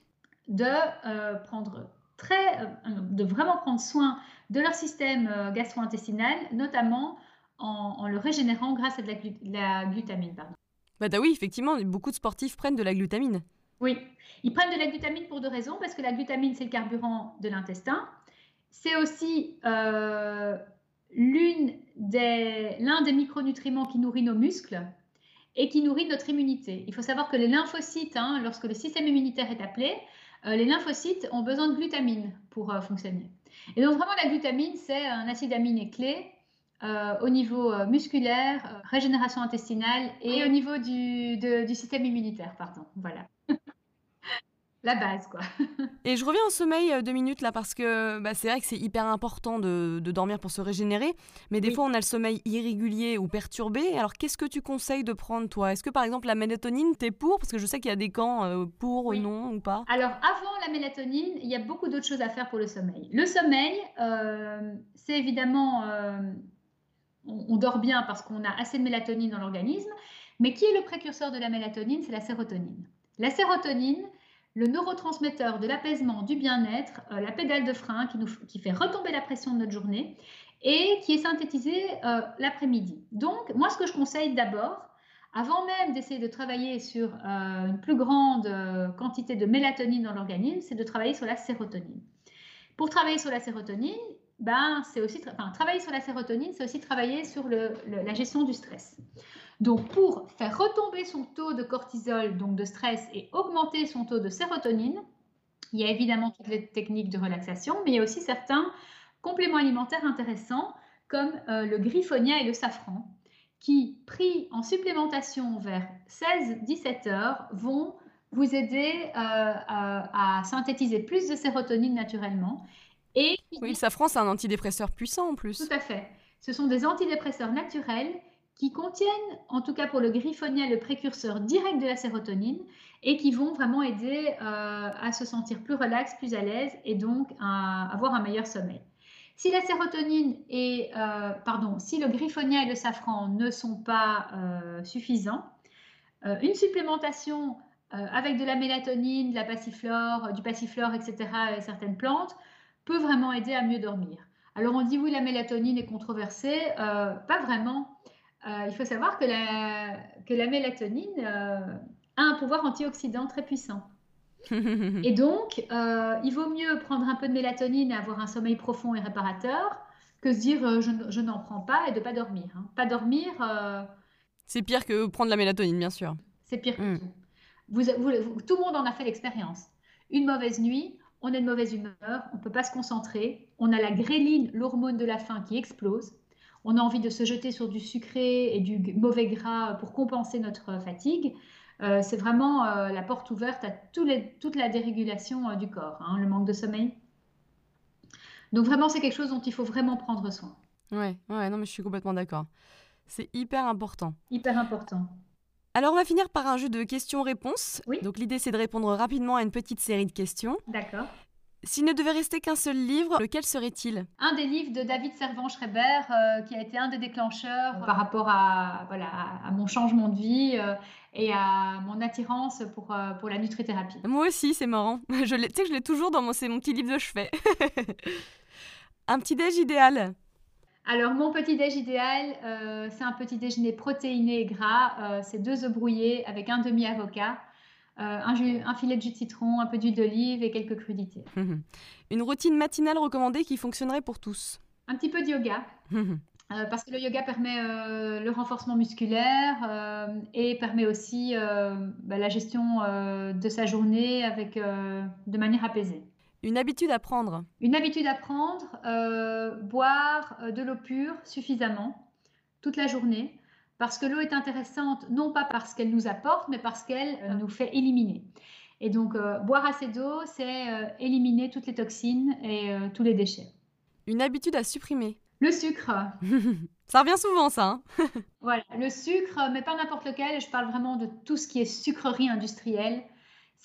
de euh, prendre très, de vraiment prendre soin de leur système gastro-intestinal, notamment en, le régénérant grâce à de la, glutamine. Pardon. Bah, oui, effectivement, beaucoup de sportifs prennent de la glutamine. Oui, ils prennent de la glutamine pour deux raisons, parce que la glutamine, c'est le carburant de l'intestin. C'est aussi euh, l'un des, des micronutriments qui nourrit nos muscles et qui nourrit notre immunité. Il faut savoir que les lymphocytes, hein, lorsque le système immunitaire est appelé, euh, les lymphocytes ont besoin de glutamine pour euh, fonctionner. Et donc vraiment la glutamine, c'est un acide aminé clé euh, au niveau musculaire, régénération intestinale et au niveau du, du système immunitaire, pardon. Voilà. la base, quoi. et je reviens au sommeil deux minutes là parce que bah, c'est vrai que c'est hyper important de, de, dormir pour se régénérer, mais des fois on a le sommeil irrégulier ou perturbé. Alors qu'est-ce que tu conseilles de prendre toi? Est-ce que par exemple la mélatonine, t'es pour? Parce que je sais qu'il y a des camps pour, ou non ou pas. Alors avant la mélatonine, il y a beaucoup d'autres choses à faire pour le sommeil. Le sommeil, c'est évidemment on, dort bien parce qu'on a assez de mélatonine dans l'organisme, mais qui est le précurseur de la mélatonine? C'est la sérotonine. La sérotonine, le neurotransmetteur de l'apaisement, du bien-être, euh, la pédale de frein qui, nous, qui fait retomber la pression de notre journée et qui est synthétisée euh, l'après-midi. Donc, moi, ce que je conseille d'abord, avant même d'essayer de travailler sur euh, une plus grande quantité de mélatonine dans l'organisme, c'est de travailler sur la sérotonine. Pour travailler sur la sérotonine, ben, c'est aussi enfin, travailler sur la sérotonine, c'est aussi travailler sur la gestion du stress. Donc, pour faire retomber son taux de cortisol, donc de stress, et augmenter son taux de sérotonine, il y a évidemment toutes les techniques de relaxation, mais il y a aussi certains compléments alimentaires intéressants, comme euh, le griffonia et le safran, qui, pris en supplémentation vers 16-17 heures, vont vous aider euh, à, à synthétiser plus de sérotonine naturellement oui, le safran, c'est un antidépresseur puissant en plus. Tout à fait. Ce sont des antidépresseurs naturels qui contiennent, en tout cas pour le griffonia, le précurseur direct de la sérotonine et qui vont vraiment aider euh, à se sentir plus relax, plus à l'aise et donc à avoir un meilleur sommeil. Si la sérotonine et, euh, pardon, si le griffonia et le safran ne sont pas euh, suffisants, une supplémentation avec de la mélatonine, de la passiflore, du passiflore, etc., et certaines plantes, peut vraiment aider à mieux dormir. Alors on dit oui, la mélatonine est controversée, pas vraiment. Euh, il faut savoir que la, que la mélatonine euh, a un pouvoir antioxydant très puissant. et donc, il vaut mieux prendre un peu de mélatonine et avoir un sommeil profond et réparateur que se dire je, n'en prends pas et de pas dormir. Hein. Pas dormir. C'est pire que prendre la mélatonine, bien sûr. C'est pire que mm. tout. Vous, tout le monde en a fait l'expérience. Une mauvaise nuit, on est de mauvaise humeur, on ne peut pas se concentrer, on a la gréline, l'hormone de la faim qui explose, on a envie de se jeter sur du sucré et du mauvais gras pour compenser notre fatigue. Euh, c'est vraiment euh, la porte ouverte à toute la dérégulation euh, du corps, hein, le manque de sommeil. Donc vraiment, c'est quelque chose dont il faut vraiment prendre soin. Ouais, ouais, non, mais je suis complètement d'accord. C'est hyper important. Hyper important. Alors, on va finir par un jeu de questions-réponses. Donc, l'idée, c'est de répondre rapidement à une petite série de questions. D'accord. S'il ne devait rester qu'un seul livre, lequel serait-il? Un des livres de David Servan-Schreiber, euh, qui a été un des déclencheurs par rapport à, voilà, à mon changement de vie euh, et à mon attirance pour, euh, pour la nutrithérapie. Moi aussi, c'est marrant. Je tu sais que je l'ai toujours dans mon, c'est mon petit livre de chevet. un petit déj idéal? Alors, mon petit déj idéal, c'est un petit déjeuner protéiné et gras. c'est deux œufs brouillés avec un demi-avocat, euh, un, filet de jus de citron, un peu d'huile d'olive et quelques crudités. Une routine matinale recommandée qui fonctionnerait pour tous. Un petit peu de yoga. Euh, parce que le yoga permet euh, le renforcement musculaire et permet aussi bah, la gestion de sa journée avec, de manière apaisée. Une habitude à prendre Une habitude à prendre, boire de l'eau pure suffisamment toute la journée parce que l'eau est intéressante, non pas parce qu'elle nous apporte, mais parce qu'elle euh, nous fait éliminer. Et donc, euh, boire assez d'eau, c'est euh, éliminer toutes les toxines et tous les déchets. Une habitude à supprimer. Le sucre. ça revient souvent, ça. Hein. voilà, le sucre, mais pas n'importe lequel. Je parle vraiment de tout ce qui est sucrerie industrielle.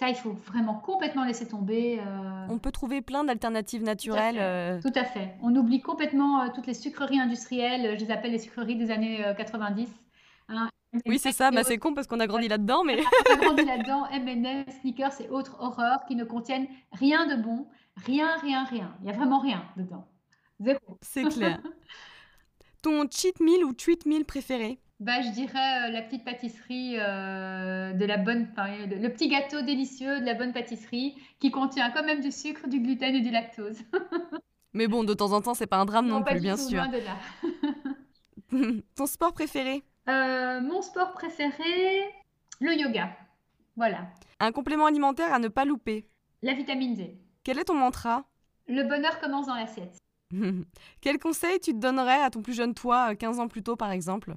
Ça, il faut vraiment complètement laisser tomber. On peut trouver plein d'alternatives naturelles. Tout à, fait. On oublie complètement toutes les sucreries industrielles. Je les appelle les sucreries des années 90. Hein, oui, c'est ça, bah, c'est con parce qu'on a grandi là-dedans. Mais... on a grandi là-dedans, M&M, sneakers et autres horreurs qui ne contiennent rien de bon, rien, rien, rien. Il n'y a vraiment rien dedans. Zéro. C'est clair. Ton cheat meal ou treat meal préféré? Bah, je dirais euh, la petite pâtisserie euh, de la bonne, le, petit gâteau délicieux de la bonne pâtisserie qui contient quand même du sucre, du gluten et du lactose. Mais bon, de temps en temps, c'est pas un drame non, plus, bien sûr. de là. Ton sport préféré? Euh, mon sport préféré, le yoga. Voilà. Un complément alimentaire à ne pas louper? La vitamine D. Quel est ton mantra? Le bonheur commence dans l'assiette. Quel conseil tu te donnerais à ton plus jeune toi, 15 ans plus tôt par exemple?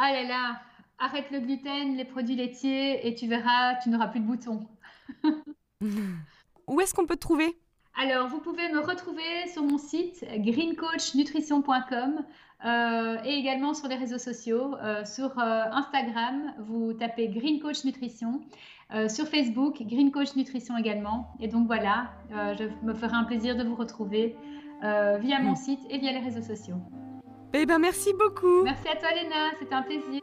Ah là là, arrête le gluten, les produits laitiers et tu verras, tu n'auras plus de boutons. Où est-ce qu'on peut te trouver? Alors, vous pouvez me retrouver sur mon site greencoachnutrition.com euh, et également sur les réseaux sociaux. Euh, sur euh, Instagram, vous tapez Green Coach Nutrition. sur Facebook, Green Coach Nutrition également. Et donc voilà, je me ferai un plaisir de vous retrouver via mon mm. site et via les réseaux sociaux. Eh ben merci beaucoup. Merci à toi Léna, c'était un plaisir.